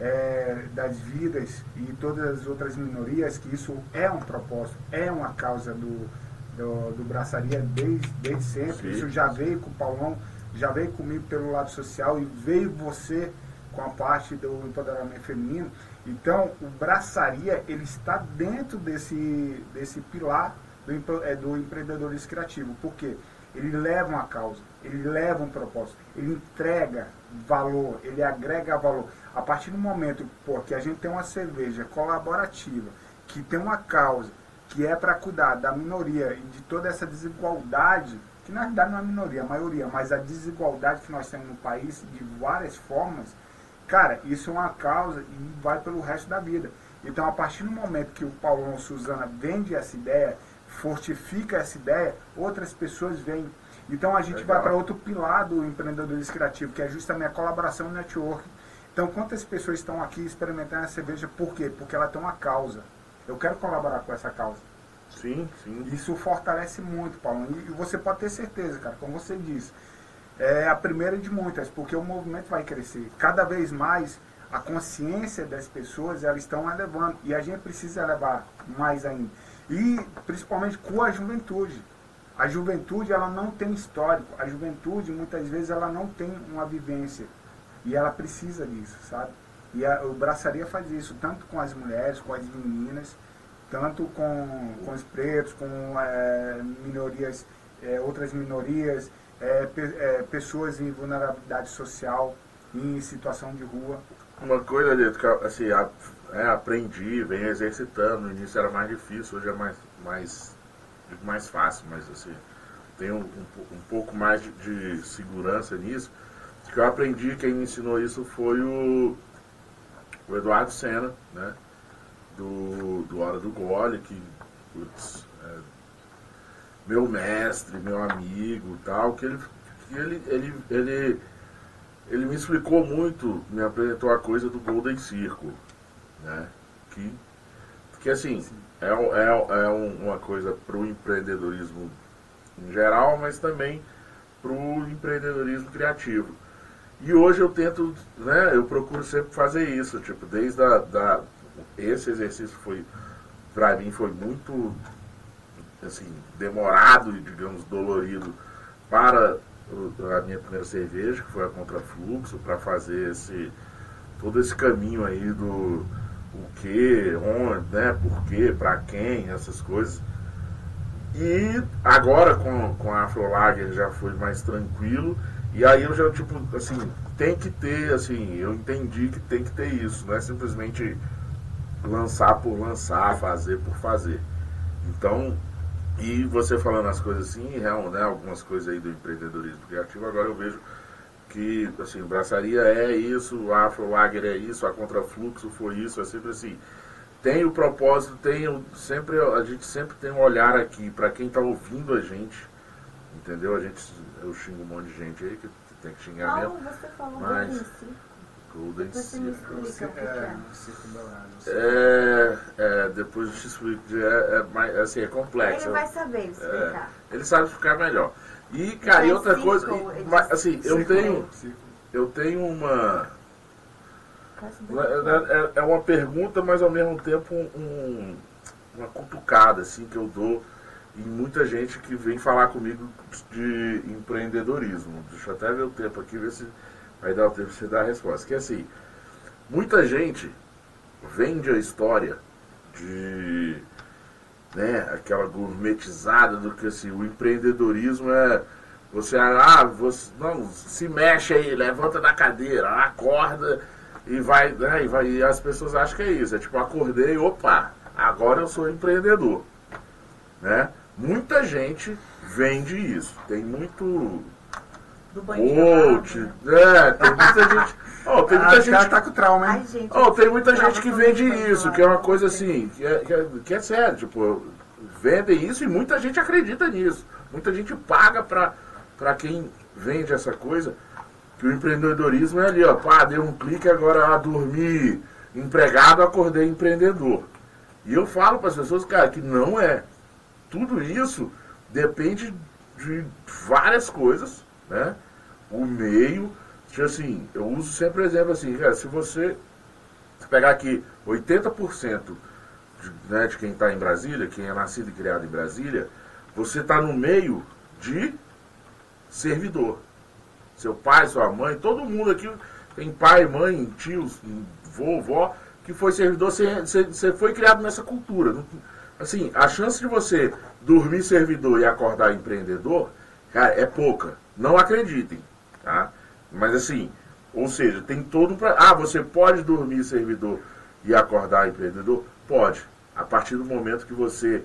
é, das vidas e todas as outras minorias, que isso é um propósito, é uma causa do, do, do Braçaria desde, desde sempre.
Sim.
Isso já veio com o Paulão, já veio comigo pelo lado social e veio você com a parte do empoderamento feminino. Então, o Braçaria, ele está dentro desse, desse pilar do, é, do empreendedorismo criativo. Por quê? Ele leva uma causa, ele leva um propósito, ele entrega valor, ele agrega valor. A partir do momento pô, que a gente tem uma cerveja colaborativa, que tem uma causa, que é para cuidar da minoria e de toda essa desigualdade, que na verdade não é a minoria, a maioria, mas a desigualdade que nós temos no país de várias formas, cara, isso é uma causa e vai pelo resto da vida. Então, a partir do momento que o Paulão Suzana vende essa ideia, fortifica essa ideia, outras pessoas vêm. Então, a gente
Legal.
vai para outro pilar do empreendedorismo criativo, que é justamente a colaboração e network. Então, quantas pessoas estão aqui experimentando a cerveja? Por quê? Porque ela tem uma causa. Eu quero colaborar com essa causa.
Sim, sim.
Isso fortalece muito, Paulo. E você pode ter certeza, cara, como você disse. É a primeira de muitas, porque o movimento vai crescer. Cada vez mais a consciência das pessoas elas estão elevando. E a gente precisa elevar mais ainda. E principalmente com a juventude. A juventude ela não tem histórico. A juventude muitas vezes ela não tem uma vivência. E ela precisa disso, sabe? E a, o Braçaria faz isso, tanto com as mulheres, com as meninas, tanto com, com os pretos, com é, minorias, é, outras minorias, é, pe- é, pessoas em vulnerabilidade social, em situação de rua.
Uma coisa, Lito, que assim, a- é, aprendi, venho exercitando. No início era mais difícil, hoje é mais, mais, mais fácil, mas assim, tenho um, um, um pouco mais de, de segurança nisso. O que eu aprendi, quem me ensinou isso foi o, o Eduardo Senna, né? Do, do Hora do Gole, que, putz, é, meu mestre, meu amigo tal, que ele, que ele, ele, ele ele me explicou muito, me apresentou a coisa do Golden Circle, né? Que, que assim, é, é, é um- uma coisa para o empreendedorismo em geral, mas também para o empreendedorismo criativo. E hoje eu tento, né, eu procuro sempre fazer isso, tipo, desde a, da, esse exercício foi, para mim foi muito, assim, demorado e, digamos, dolorido para a minha primeira cerveja, que foi a Contrafluxo, para fazer esse, todo esse caminho aí do o que, onde, né, por quê, para quem, essas coisas. E agora com, com a Afrolager já foi mais tranquilo. E aí eu já, tipo, assim, tem que ter, assim, eu entendi que tem que ter isso, não é simplesmente lançar por lançar, fazer por fazer. Então, e você falando as coisas assim, real, né, algumas coisas aí do empreendedorismo criativo, agora eu vejo que, assim, Braçaria é isso, Afro Lager é isso, a Contrafluxo foi isso, é sempre assim. Tem o propósito, tem o, sempre, a gente sempre tem um olhar aqui para quem está ouvindo a gente, entendeu? A gente, eu xingo um monte de gente aí que tem que xingar mesmo.
Paulo, você falou
Mas-
Golden Circle.
É,
é.
Dourado.
É, é, depois eu te explico. É, é, mais- assim, é complexo.
Ele vai saber explicar.
Ele sabe explicar melhor. E, cara, e outra coisa, e- assim, eu tenho, eu tenho uma.
Anos.
É, é- é uma pergunta, mas ao mesmo tempo um- uma cutucada assim, que eu dou em muita gente que vem falar comigo de empreendedorismo. Deixa eu até ver o tempo aqui, ver se vai dar o tempo você dar a resposta. Que é assim, muita gente vende a história de né, aquela gourmetizada do que assim, o empreendedorismo é você, ah, você não, se mexe aí, levanta da cadeira, acorda e vai, né, e vai, e as pessoas acham que é isso, é tipo, acordei, opa, agora eu sou empreendedor, né? Muita gente vende isso, tem muito
Do
coach, né, tem muita gente, oh, tem
Ah,
muita
caras
gente
tá com trauma,
Ai,
hein?
gente.
Oh, tem muita gente que vende isso, que é uma coisa assim, que é, que é- que é sério, tipo, vendem isso e muita gente acredita nisso. Muita gente paga pra, pra quem vende essa coisa, que o empreendedorismo é ali, ó, pá, dei um clique, agora a dormir empregado, acordei empreendedor. E eu falo para as pessoas, cara, que não é. Tudo isso depende de várias coisas, né? O meio, assim, eu uso sempre o exemplo assim, cara, se você pegar aqui 80% de, né, de quem está em Brasília, quem é nascido e criado em Brasília, você está no meio de servidor. Seu pai, sua mãe, todo mundo aqui tem pai, mãe, tios, vovó, que foi servidor, você, você- foi criado nessa cultura. Assim, a chance de você dormir servidor e acordar empreendedor, cara, é pouca. Não acreditem, tá? Mas assim, ou seja, tem todo pra- Ah, você pode dormir servidor e acordar empreendedor? Pode. A partir do momento que você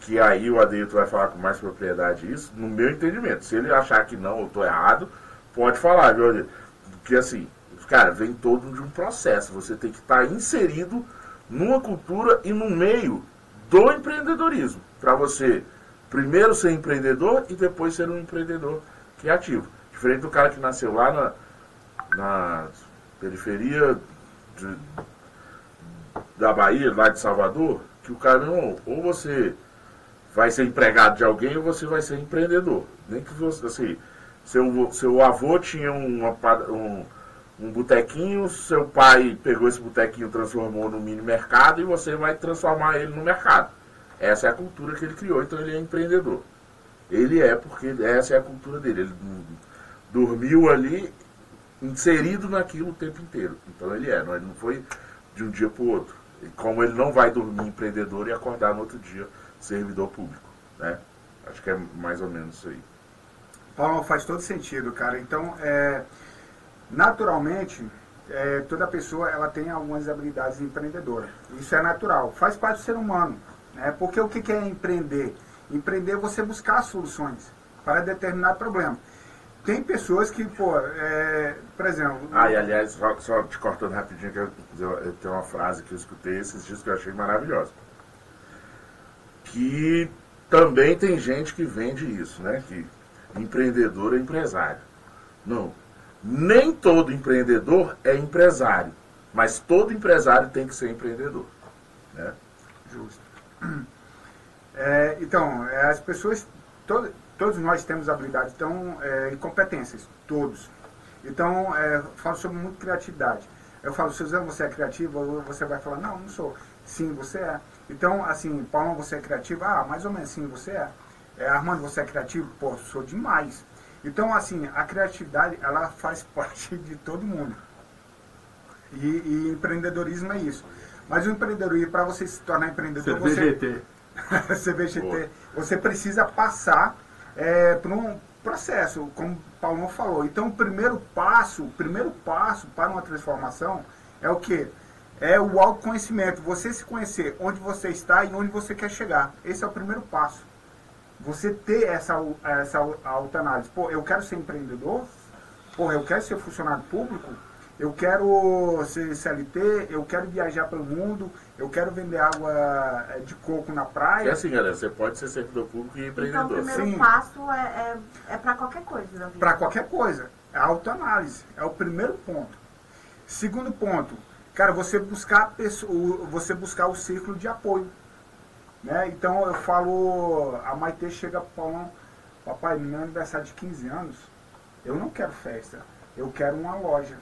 que aí o Adeito vai falar com mais propriedade isso, no meu entendimento. Se ele achar que não, eu estou errado, pode falar, viu? Porque assim, cara, vem todo de um processo. Você tem que estar inserido numa cultura e no meio do empreendedorismo. Para você primeiro ser empreendedor e depois ser um empreendedor criativo. Diferente do cara que nasceu lá na, na periferia de, da Bahia, lá de Salvador, que o cara, irmão, ou você vai ser empregado de alguém ou você vai ser empreendedor. Nem que você, assim, seu, seu avô tinha uma, um, um botequinho, seu pai pegou esse botequinho, transformou no mini mercado e você vai transformar ele no mercado. Essa é a cultura que ele criou, então ele é empreendedor. Ele é, porque essa é a cultura dele. Ele dormiu ali inserido naquilo o tempo inteiro. Então ele é, não, ele não foi de um dia para o outro. E como ele não vai dormir empreendedor e acordar no outro dia servidor público. Né? Acho que é mais ou menos isso aí.
Paulo, faz todo sentido, cara. Então, é, naturalmente, é, toda pessoa ela tem algumas habilidades empreendedoras. Isso é natural, faz parte do ser humano. Né? Porque o que é empreender? Empreender é você buscar soluções para determinado problema. Tem pessoas que, pô, é, por exemplo,
Ah, e aliás, só, só te cortando rapidinho, que eu, eu, eu tenho uma frase que eu escutei esses dias que eu achei maravilhosa. Que também tem gente que vende isso, né? Que empreendedor é empresário. Não. Nem todo empreendedor é empresário. Mas todo empresário tem que ser empreendedor. Né?
Justo. É, então, é, as pessoas, todo- todos nós temos habilidades então, é, e competências, todos. Então, é, falo sobre muito criatividade. Eu falo, Suzana, você é criativo? Você vai falar, não, não sou. Sim, você é. Então, assim, Paulo, você é criativo? Ah, mais ou menos sim, você é. é Armando, você é criativo? Pô, sou demais. Então, assim, a criatividade, ela faz parte de todo mundo. E, e empreendedorismo é isso. Mas o empreendedorismo, para você se tornar empreendedor, você,
CVGT.
CVGT,
Boa.
você precisa passar é, por um processo, como o Paulo falou. Então, o primeiro passo, o primeiro passo para uma transformação é o que? É o autoconhecimento. Você se conhecer onde você está e onde você quer chegar. Esse é o primeiro passo. Você ter essa, essa au- autoanálise. Pô, eu quero ser empreendedor? Pô, eu quero ser funcionário público? Eu quero ser CLT? Eu quero viajar pelo mundo? Eu quero vender água eh, de coco na praia?
assim, galera, você pode ser servidor público e
Então, o
empreendedor.
primeiro
Sim.
passo é, é, é para qualquer coisa da vida.
Para qualquer coisa. É autoanálise. É o primeiro ponto. Segundo ponto, cara, você buscar, pessoa- você buscar o círculo de apoio. Né? Então eu falo, a Maite chega para Paulão, papai, no meu aniversário de 15 anos, eu não quero festa, eu quero uma loja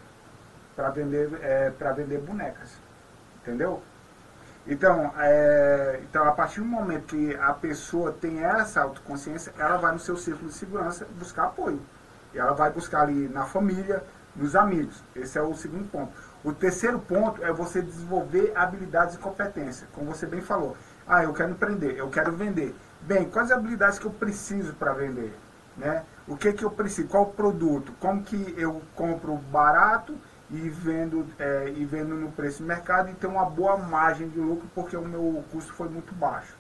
para vender, é, pra vender bonecas. Entendeu? Então, é, então, a partir do momento que a pessoa tem essa autoconsciência, ela vai no seu círculo de segurança buscar apoio. E ela vai buscar ali na família, nos amigos. Esse é o segundo ponto. O terceiro ponto é você desenvolver habilidades e competências. Como você bem falou. Ah, eu quero empreender, eu quero vender. Bem, quais habilidades que eu preciso para vender? Né? O que, que eu preciso? Qual produto? Como que eu compro barato e vendo, é, e vendo no preço de mercado e ter uma boa margem de lucro porque o meu custo foi muito baixo.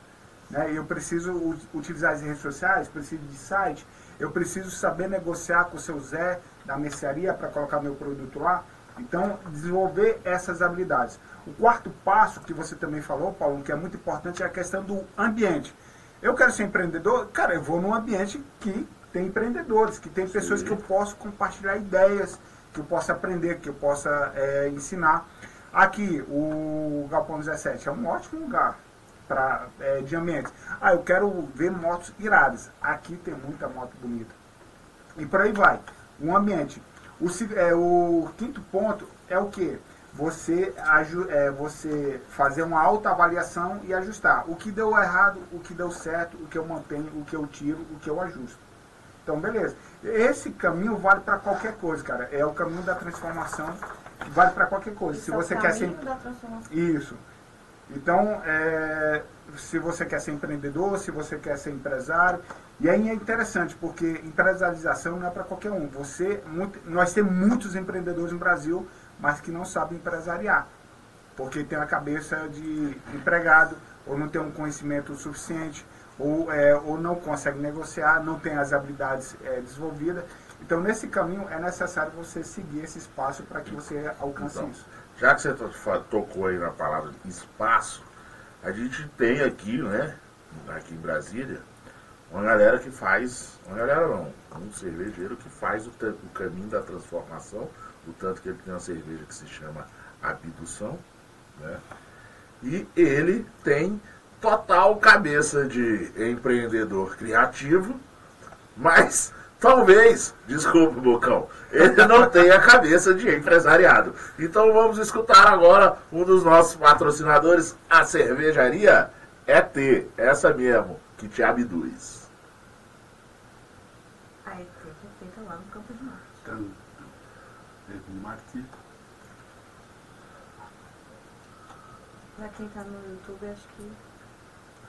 Né? Eu preciso utilizar as redes sociais, preciso de site, eu preciso saber negociar com o seu Zé da mercearia para colocar meu produto lá. Então, desenvolver essas habilidades. O quarto passo que você também falou, Paulo, que é muito importante, é a questão do ambiente. Eu quero ser empreendedor, cara, eu vou num ambiente que tem empreendedores, que tem pessoas que eu posso compartilhar ideias, que eu possa aprender, que eu possa é, ensinar. Aqui, o Galpão 17 é um ótimo lugar pra, é, de ambiente. Ah, eu quero ver motos iradas. Aqui tem muita moto bonita. E por aí vai. Um ambiente. O, é, o quinto ponto é o que? Você, é, você fazer uma autoavaliação e ajustar. O que deu errado, o que deu certo, o que eu mantenho, o que eu tiro, o que eu ajusto. Então, beleza. Esse caminho vale para qualquer coisa, cara. É o caminho da transformação. Vale para qualquer coisa. Se
Esse é o
você quer ser
caminho da transformação.
isso. Então, é, se você quer ser empreendedor, se você quer ser empresário, e aí é interessante, porque empresarialização não é para qualquer um. Você, muito- nós temos muitos empreendedores no Brasil, mas que não sabem empresariar, porque tem a cabeça de empregado, ou não tem um conhecimento suficiente, ou, é, ou não consegue negociar, não tem as habilidades é, desenvolvidas. Então, nesse caminho, é necessário você seguir esse espaço para que você alcance
Então,
isso.
Já que você tocou aí na palavra espaço, a gente tem aqui, né, aqui em Brasília, uma galera que faz, uma galera não, um cervejeiro que faz o, o caminho da transformação, o tanto que ele tem uma cerveja que se chama Abdução, né, e ele tem total cabeça de empreendedor criativo, mas talvez, desculpe, Bocão, ele não tem a cabeça de empresariado. Então vamos escutar agora um dos nossos patrocinadores, a cervejaria ET, essa mesmo, que te abduz.
A ET é feita lá no Campo de Marte.
Então, é, Marte,
Pra quem tá no YouTube, acho que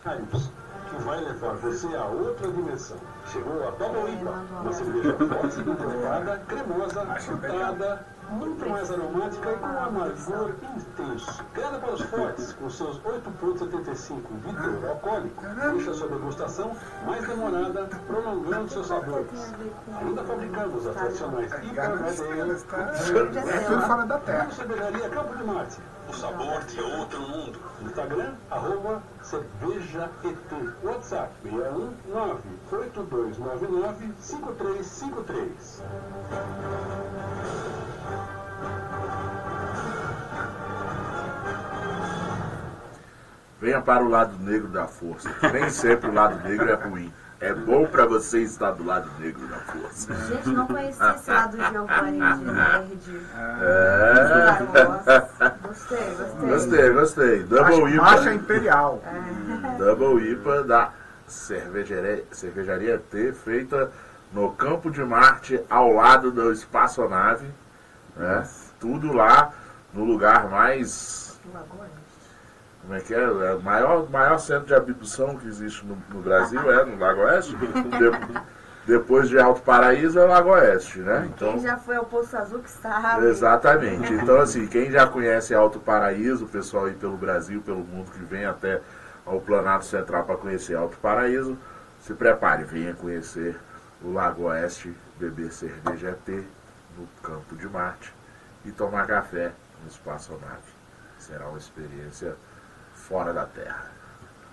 Que vai levar você a outra dimensão. Chegou a IPA, uma cerveja forte, encorpada, cremosa, frutada, muito mais aromática e com um amargor intenso. Criada para os fortes, com seus 8,75 Vitor alcoólico, deixa sua degustação mais demorada, prolongando seu sabor.
tem a ver com.
Ainda fabricamos as tradicionais IPA
Já
É tudo fora da terra.
Cervejaria Campo de Marte. O sabor de outro mundo. Instagram, arroba cerveja ET. WhatsApp, 619 8299 5353.
Venha para o lado negro da força. Nem sempre o lado negro é ruim. É bom para você estar do lado negro da força.
Gente, não conhecia esse lado do Giovanni de Nerd.
É.
Star Wars. Gostei, gostei.
Gostei, gostei. Double
Marcha, marcha
IPA.
Imperial.
Double IPA da cervejaria, cervejaria T, feita no Campo de Marte, ao lado do Espaçonave. Né? Tudo lá no lugar mais.
Lagoa,
Como é que é? É o maior, maior centro de abdução que existe no, no Brasil, é no Lago Oeste. De- depois de Alto Paraíso é Lago Oeste, né? Então,
Quem já foi ao Poço Azul que sabe.
Exatamente. Então, assim, quem já conhece Alto Paraíso, o pessoal aí pelo Brasil, pelo mundo que vem até ao Planalto Central para conhecer Alto Paraíso, se prepare, venha conhecer o Lago Oeste, beber cerveja ET no Campo de Marte e tomar café no Espaço Nave. Será uma experiência fora da Terra.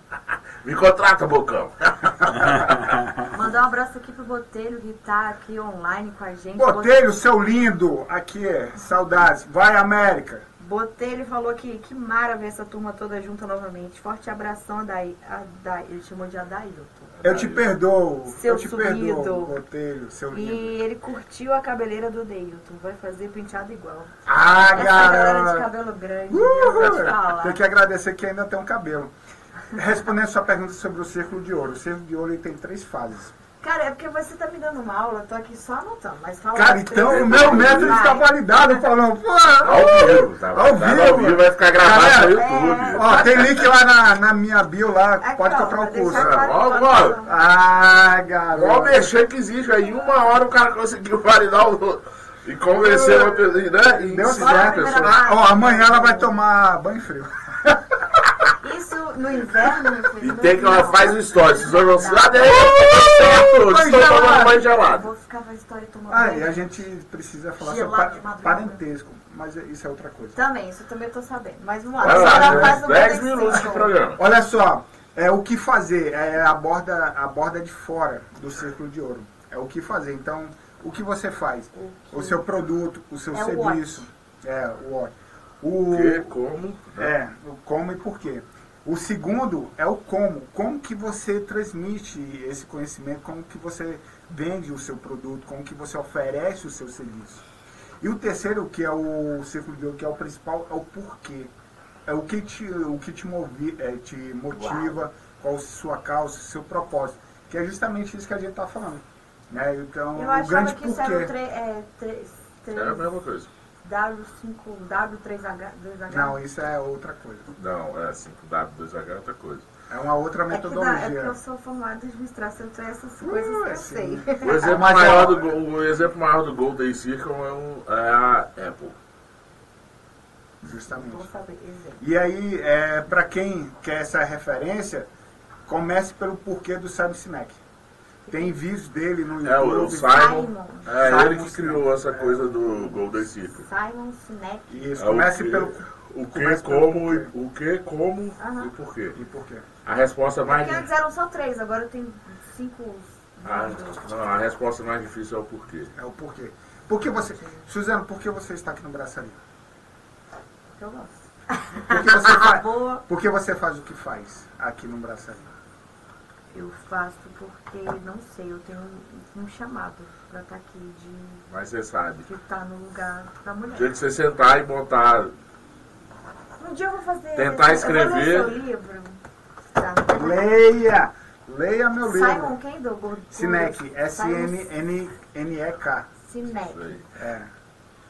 Me contrata, Bocão.
Mandar um abraço aqui pro Botelho, que tá aqui online com a gente.
Botelho, seu lindo, aqui é, saudades. Vai, América.
Botelho falou que que mara ver essa turma toda junta novamente. Forte abração, Adai, Adai, ele chamou de Adailton.
Eu te perdoo.
Seu
eu te
sumido.
perdoo, Botelho, seu lindo.
E ele curtiu a cabeleira do Deilton. Vai fazer penteado igual.
Ah,
Essa galera de cabelo grande,
Uhul. Tem que agradecer que ainda tem um cabelo. Respondendo sua pergunta sobre o Círculo de Ouro. O Círculo de Ouro ele tem três fases.
Cara, é porque você tá me dando uma aula, eu tô aqui só anotando, mas fala
Cara, então o meu método está validado, falando, pô,
Ao vivo, tá?
Ao
Tá
vivo.
Ao vivo vai ficar gravado no YouTube.
Ó, tem link lá na, na minha bio lá,
Aqui,
pode
ó,
comprar o curso.
Ó, ó.
Ah, garoto.
mexer que existe? Aí em uma hora o cara conseguiu validar o. E convencer uma pessoa, né? E
Deu
ensinar
certo.
a pessoa.
ó, amanhã ela vai tomar banho frio.
Isso no inverno, meu filho.
E
no
tem que ela faz o story. Se você não se
Não.
lá dentro, certo. Estou
gelado.
tomando banho gelado.
vou ficar na história tomando
Ah,
banho.
e a gente precisa falar sobre pa-
madrugada.
parentesco, mas isso é outra coisa.
Também, isso eu também tô sabendo. Mas vamos lá.
Vai lá,
faz um
10
pedacinho.
minutos de programa.
Olha só, é o que fazer, é a borda, a borda de fora do círculo de ouro. É o que fazer. Então, o que você faz? O seu produto, o seu
É o
serviço. É, o what. O,
O que, como?
É, o como e por quê. O segundo é o como. Como que você transmite esse conhecimento, como que você vende o seu produto, como que você oferece o seu serviço. E o terceiro, que é o círculo de ouro, que é o principal, é o porquê. É o que te, o que te, movi, é, te motiva, qual a sua causa, seu propósito. Que é justamente isso que a gente está falando. Né? Então,
Eu
o
achava
grande
que isso era o
porquê.
3, é, 3,
É a mesma coisa.
W5, W3H, 2H.
Não, isso é outra coisa.
Não, é 5W2H é outra coisa.
É uma outra
É que, dá, é
metodologia.
porque eu sou formada em administração, então essas coisas que eu
sim.
sei.
O exemplo, maior do, o exemplo maior do Golden Circle é, o- é a Apple.
Justamente.
Vou saber, exemplo.
E aí, é, para quem quer essa referência, comece pelo porquê do Simon Sinek. Tem vídeos dele no
É o, o
YouTube.
Simon.
Simon.
É
Simon
ele que criou essa coisa do Golden Circle.
Simon Sinek.
Isso,
É
comece
o que,
pelo
o que, como, e- o que, como
Aham.
e por quê.
e porquê.
A resposta mais
Porque antes eram só três, agora tem cinco.
a, não, a resposta mais difícil é o porquê.
É o porquê. Por que você, Suzano, por que você está aqui no Braçaria?
Que eu gosto.
Por que você faz,
Boa.
por que você faz o que faz aqui no Braçaria?
Eu faço porque, não sei, eu tenho um, chamado pra estar aqui, de
Mas você sabe.
de estar no lugar da mulher.
que você sentar e botar.
Um dia eu vou fazer.
Tentar
eu vou ler
escrever.
o seu livro. Tá, nada.
Leia! Leia meu livro.
Simon quem do Gordo?
Sinek, S-N-N-N-E-K.
Sinek.
Isso aí.
É.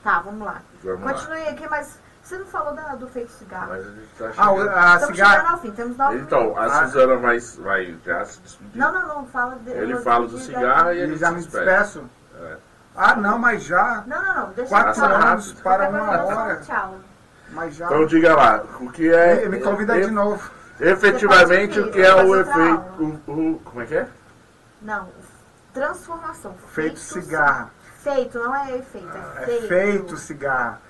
Tá, vamos lá.
Vamos lá.
Continue aqui, mas você não falou da, do feito cigarro.
Mas a gente tá
Ah,
chegando.
a
Estamos chegando
cigarra.
ao fim, temos nove
Então, a
Ah.
Suzana vai, vai já se despedir.
Não, não, não, fala de,
Ele fala do cigarro e ele
já me despeço?
É.
Ah, não, mas já.
Não, não, não, deixa
Quatro
eu falar.
anos para uma hora.
Tchau.
Mas já.
Então diga lá, o que é.
me, me convida
e-
de novo.
Efetivamente, o que é o efeito. O, o- como é que é?
Não, transformação.
Feito cigarra.
Feito, não é efeito, é
É
feito.
feito cigarra.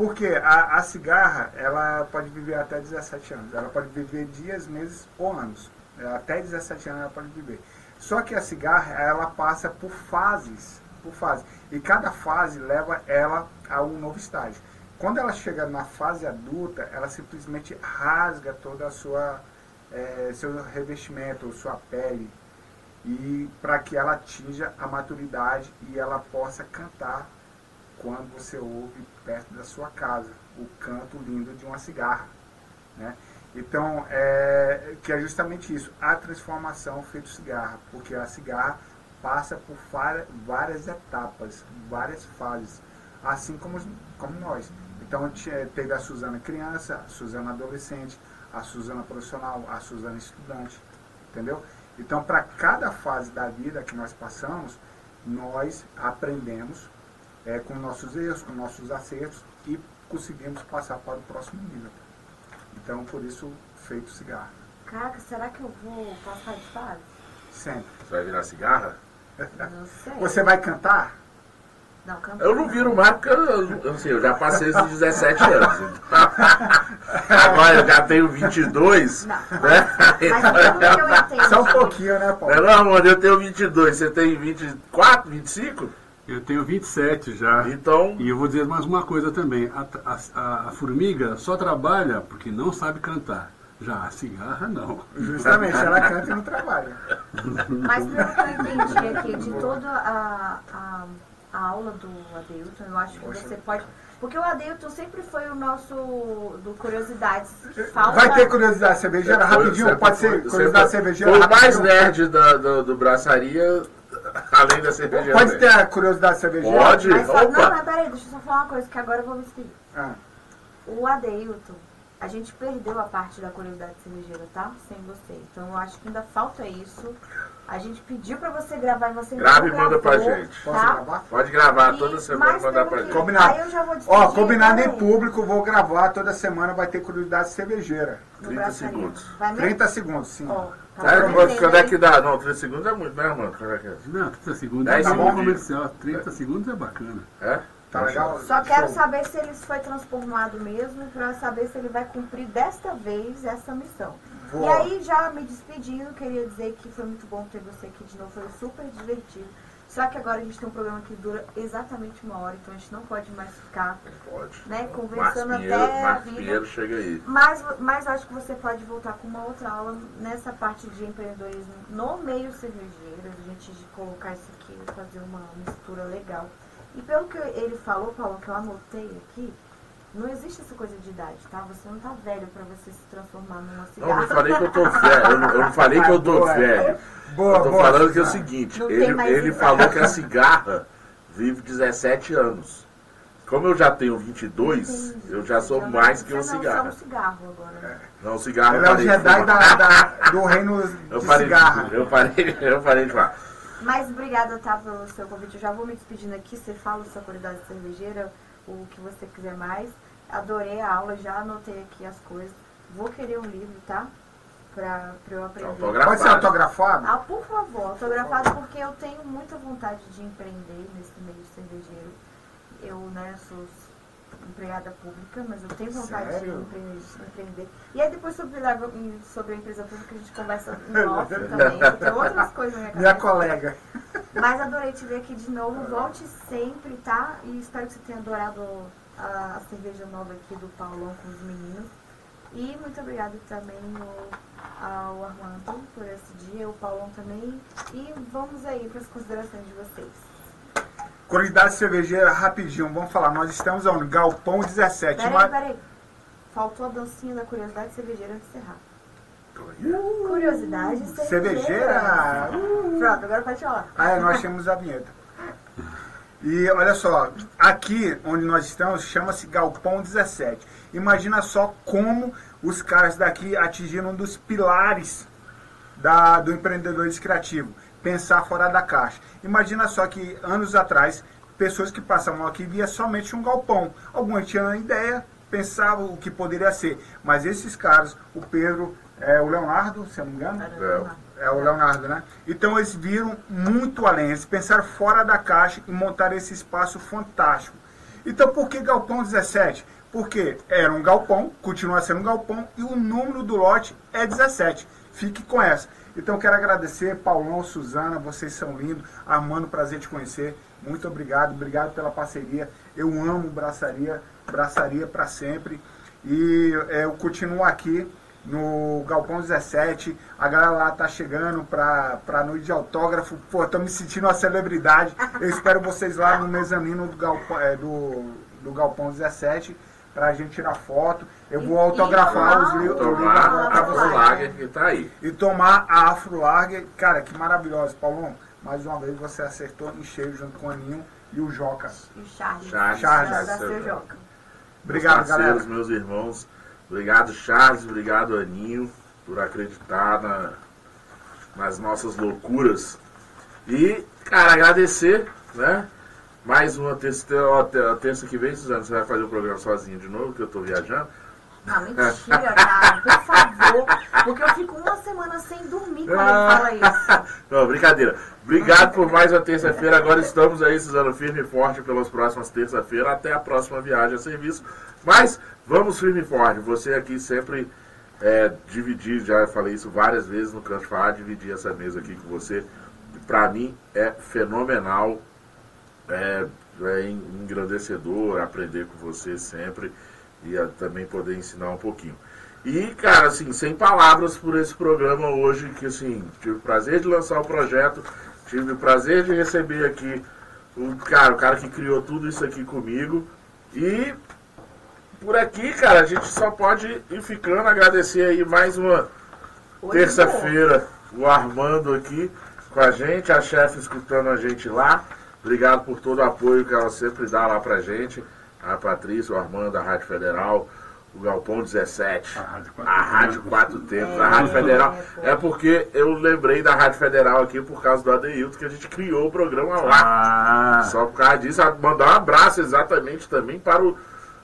Porque a, a cigarra, ela pode viver até 17 anos. Ela pode viver dias, meses ou anos. É, Até 17 anos ela pode viver. Só que a cigarra, ela passa por fases. Por fases. E cada fase leva ela a um novo estágio. Quando ela chega na fase adulta, ela simplesmente rasga toda a sua eh, seu revestimento, sua pele, e para que ela atinja a maturidade e ela possa cantar quando você ouve perto da sua casa o canto lindo de uma cigarra, né? Então, é, que é justamente isso, a transformação feito cigarra, porque a cigarra passa por várias, etapas, várias fases, assim como, como nós. Então, tinha- teve a Suzana criança, a Suzana adolescente, a Suzana profissional, a Suzana estudante, entendeu? Então, para cada fase da vida que nós passamos, nós aprendemos é, com nossos erros, com nossos acertos e conseguimos passar para o próximo nível. Então, por isso, feito cigarro.
Caraca, será que eu vou passar de fase?
Sempre.
Você vai virar cigarra?
Não sei.
Você vai cantar?
Não, cantor.
Eu não viro mais porque eu, assim, eu já passei esses 17 anos. Agora eu já tenho 22.
Não.
Né?
Mas pelo entendi.
Só um pouquinho, né, Paulo?
Não, amor, eu tenho 22. Você tem 24, 25?
Eu tenho 27 já.
Então,
E eu vou dizer mais uma coisa também. A, a- a formiga só trabalha porque não sabe cantar. Já a cigarra, não.
Justamente, ela canta e não trabalha.
Mas pelo que eu entendi aqui, de toda a, a, a aula do Adeilton, eu acho que você pode. Porque o Adeilton sempre foi o nosso do Curiosidades fala.
Vai ter curiosidade cervejeira? Rapidinho,
Sempre
pode ser
sempre
curiosidade
foi-
cervejeira?
O mais nerd da- do, do braçaria, além da cervejaria.
Pode ter a curiosidade cervejeira?
Pode.
Mas só,
Opa.
não, mas peraí, deixa eu só falar uma coisa que agora eu vou me explicar.
Ah,
O Adeilton, a gente perdeu a parte da curiosidade cervejeira, tá? Sem você. Então eu acho que ainda falta isso. A gente pediu pra você gravar e você
Grava
não
e manda pra gente.
posso
Tá?
gravar?
Pode gravar
E-
toda semana e mandar
pelo
pra
que-
gente.
Combinado.
Aí eu já vou despedir.
Ó, combinado em público, vou gravar toda semana, vai ter curiosidade cervejeira.
no
30
braçaria.
segundos.
Vai mesmo?
30 segundos, sim.
Ó, tá
Tá,
prometendo
quando, quando é
aí.
que dá? Não, 30 segundos é muito, né, mano? Quando é que é?
Não, 30 segundos
Dez
é bom
segundos.
comercial. 30 segundos é bacana.
É?
Tá legal?
Só quero
Show.
saber se ele foi transformado mesmo, pra saber se ele vai cumprir desta vez essa missão.
Vou.
E aí, já me despedindo, queria dizer que foi muito bom ter você aqui de novo, foi super divertido. Só que agora a gente tem um programa que dura exatamente uma hora, então a gente não pode mais ficar
Pode.
né,
Marcos
conversando
Pinheiro,
até a
Marcos
vida.
Pinheiro chega aí.
Mas, mas acho que você pode voltar com uma outra aula nessa parte de empreendedorismo no meio cervejeiro, a gente de colocar isso aqui, fazer uma mistura legal. E pelo que ele falou, Paulo, que eu anotei aqui, não existe essa coisa de idade, tá? Você não tá velho pra você se transformar numa
Não,
cigarra.
eu não falei que eu tô velho. Eu não, eu não falei que eu tô
Boa.
velho.
Boa,
eu tô
boa,
falando que é o seguinte,
Não
ele,
mais
ele falou que a cigarra vive 17 anos. Como eu já tenho 22,
Entendi.
eu já sou
Você
mais
não-
que um
você não
cigarro.
usa um cigarro agora. né?
Não, cigarro
Ela é o Jedi da, da- do reino
Eu
de
parei,
cigarra.
eu, parei, eu parei de falar.
Mas obrigada, tá, pelo seu convite. Eu já vou me despedindo aqui. Você fala sua qualidade cervejeira, o que você quiser mais. Adorei a aula, já anotei aqui as coisas. Vou querer um livro, tá? Pra, pra eu aprender.
Autografado.
Pode ser autografado?
Ah, por favor, autografado, porque eu tenho muita vontade de empreender nesse meio cervejeiro. Eu, né, sou empregada pública, mas eu tenho vontade
Sério?
de empre- empreender. E aí depois sobre a, sobre a empresa pública a gente conversa em off também, tem outras coisas na minha
Minha colega.
Mas adorei te ver aqui de novo. Volte sempre, tá? E espero que você tenha adorado a, a cerveja nova aqui do Paulão com os meninos. E muito obrigada também ao, ao Armando por esse dia, o Paulão também. E vamos aí para as considerações de vocês.
Curiosidade cervejeira, rapidinho, vamos falar. Nós estamos onde? Galpão 17.
Peraí,
Uma-
peraí. Faltou a dancinha da curiosidade cervejeira antes de encerrar. Curiosidade cervejeira.
Cervejeira!
Pronto, agora pode falar.
Ah, é, nós temos a vinheta. E olha só, aqui onde nós estamos chama-se Galpão 17. Imagina só como os caras daqui atingiram um dos pilares da, do empreendedorismo criativo, pensar fora da caixa. Imagina só que anos atrás, pessoas que passavam aqui via somente um galpão. Alguns tinham ideia, pensavam o que poderia ser, mas esses caras, o Pedro, é, o Leonardo, se eu não me engano,
É.
é o Leonardo, né? Então eles viram muito além, eles pensaram fora da caixa e montaram esse espaço fantástico. Então por que Galpão 17? Porque era um galpão, continua sendo um galpão e o número do lote é 17. Fique com essa. Então quero agradecer, Paulão, Suzana, vocês são lindos. Armando, prazer te conhecer. Muito obrigado, obrigado pela parceria. Eu amo braçaria, braçaria para sempre. E é, eu continuo aqui no Galpão 17. A galera lá tá chegando pra, pra noite de autógrafo. Pô, tô me sentindo uma celebridade. Eu espero vocês lá no mezanino do Galpão, é, do, do Galpão 17 pra gente tirar foto. Eu vou autografar
e
os li- o livro
Tomar a
vocês.
Lager que tá aí.
E tomar a Afro Lager. Cara, que maravilhosa. Paulão, mais uma vez você acertou em cheio junto com o Aninho e o Joca.
E o Charles.
Charles,
Charles.
Joca.
Obrigado,
meus parceiros,
galera.
meus irmãos. Obrigado, Charles. Obrigado, Aninho, por acreditar na- nas nossas loucuras. E, cara, agradecer, né? Mais uma terça, terça que vem, Suzana, você vai fazer o programa sozinho de novo, que eu tô viajando.
Não, mentira, cara, por favor. Porque eu fico uma semana sem dormir quando ele fala isso.
Não, brincadeira. Obrigado por mais uma terça-feira. Agora estamos aí, Suzano, firme e forte pelas próximas terça-feiras, até a próxima viagem a serviço. Mas vamos firme e forte. Você aqui sempre é, dividir, já falei isso várias vezes no Canto Falar, dividir essa mesa aqui com você, para mim é fenomenal, é, é engrandecedor aprender com você sempre e a, também poder ensinar um pouquinho. E, cara, assim, sem palavras por esse programa hoje, que assim, tive o prazer de lançar o projeto, tive o prazer de receber aqui o cara, o cara que criou tudo isso aqui comigo. E por aqui, cara, a gente só pode ir ficando, agradecer aí mais uma terça-feira, o Armando aqui com a gente, a chefe escutando a gente lá. Obrigado por todo o apoio que ela sempre dá lá pra gente. A Patrícia, o Armando, a Rádio Federal, o Galpão 17,
A Rádio Quatro
a Rádio Quatro Tempos, a Rádio Federal. É porque eu lembrei da Rádio Federal aqui por causa do Adeilton, que a gente criou o programa lá.
Ah,
Só por causa disso, mandar um abraço exatamente também para o,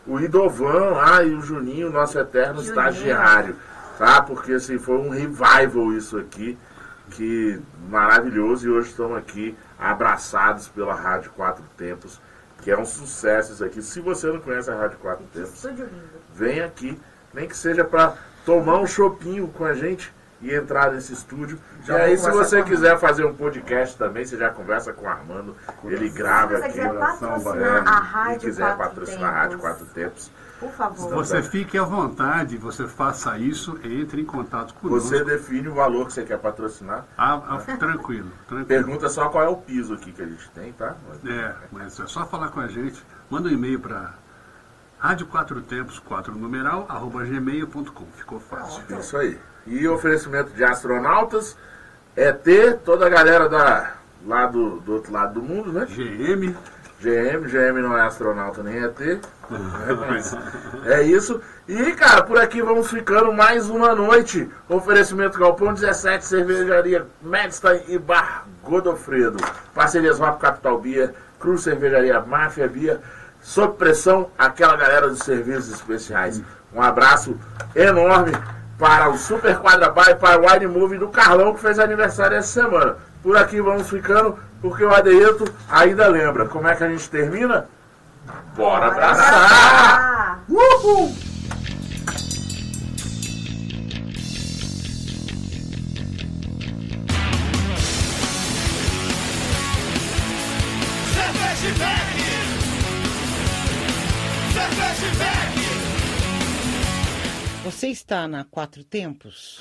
o Idovan lá e o Juninho, nosso eterno
Juninho.
estagiário. Tá? Porque assim, foi um revival isso aqui, que maravilhoso, e hoje estamos aqui abraçados pela Rádio Quatro Tempos, que é um sucesso isso aqui. Se você não conhece a Rádio Quatro Tempos, vem aqui, nem que seja para tomar um chopinho com a gente e entrar nesse estúdio.
Já
e aí, se você quiser fazer um podcast também, você já conversa com o Armando, ele grava
Se você
aqui.
quiser patrocinar a
e
Rádio
quiser patrocinar a Rádio
Tempos,
Quatro Tempos,
Por favor.
você fique à vontade, você faça isso, entre em contato conosco.
você define o valor que você quer patrocinar.
Ah, ah, tranquilo, tranquilo.
Pergunta só qual é o piso aqui que a gente tem, tá?
É, mas é só falar com a gente. Manda um e-mail para rádio quatro tempos, 4 numeral, arroba gmail.com. Ficou fácil.
Isso aí. E oferecimento de astronautas, ET, toda a galera da, lá do, do outro lado do mundo, né?
GM,
GM, GM não é astronauta nem ET. né? Mas é isso. E, cara, por aqui vamos ficando mais uma noite. Oferecimento Galpão 17, Cervejaria Medstein e Bar Godofredo. Parcerias Rap Capital Bia, Cruz Cervejaria Máfia Bia. Sob pressão, aquela galera dos serviços especiais. Um abraço enorme para o Super Quadra Bar e para o Wine Movie do Carlão, que fez aniversário essa semana. Por aqui vamos ficando, porque o Adeilto ainda lembra. Como é que a gente termina? Bora abraçar! Uhul!
Você está na Quatro Tempos?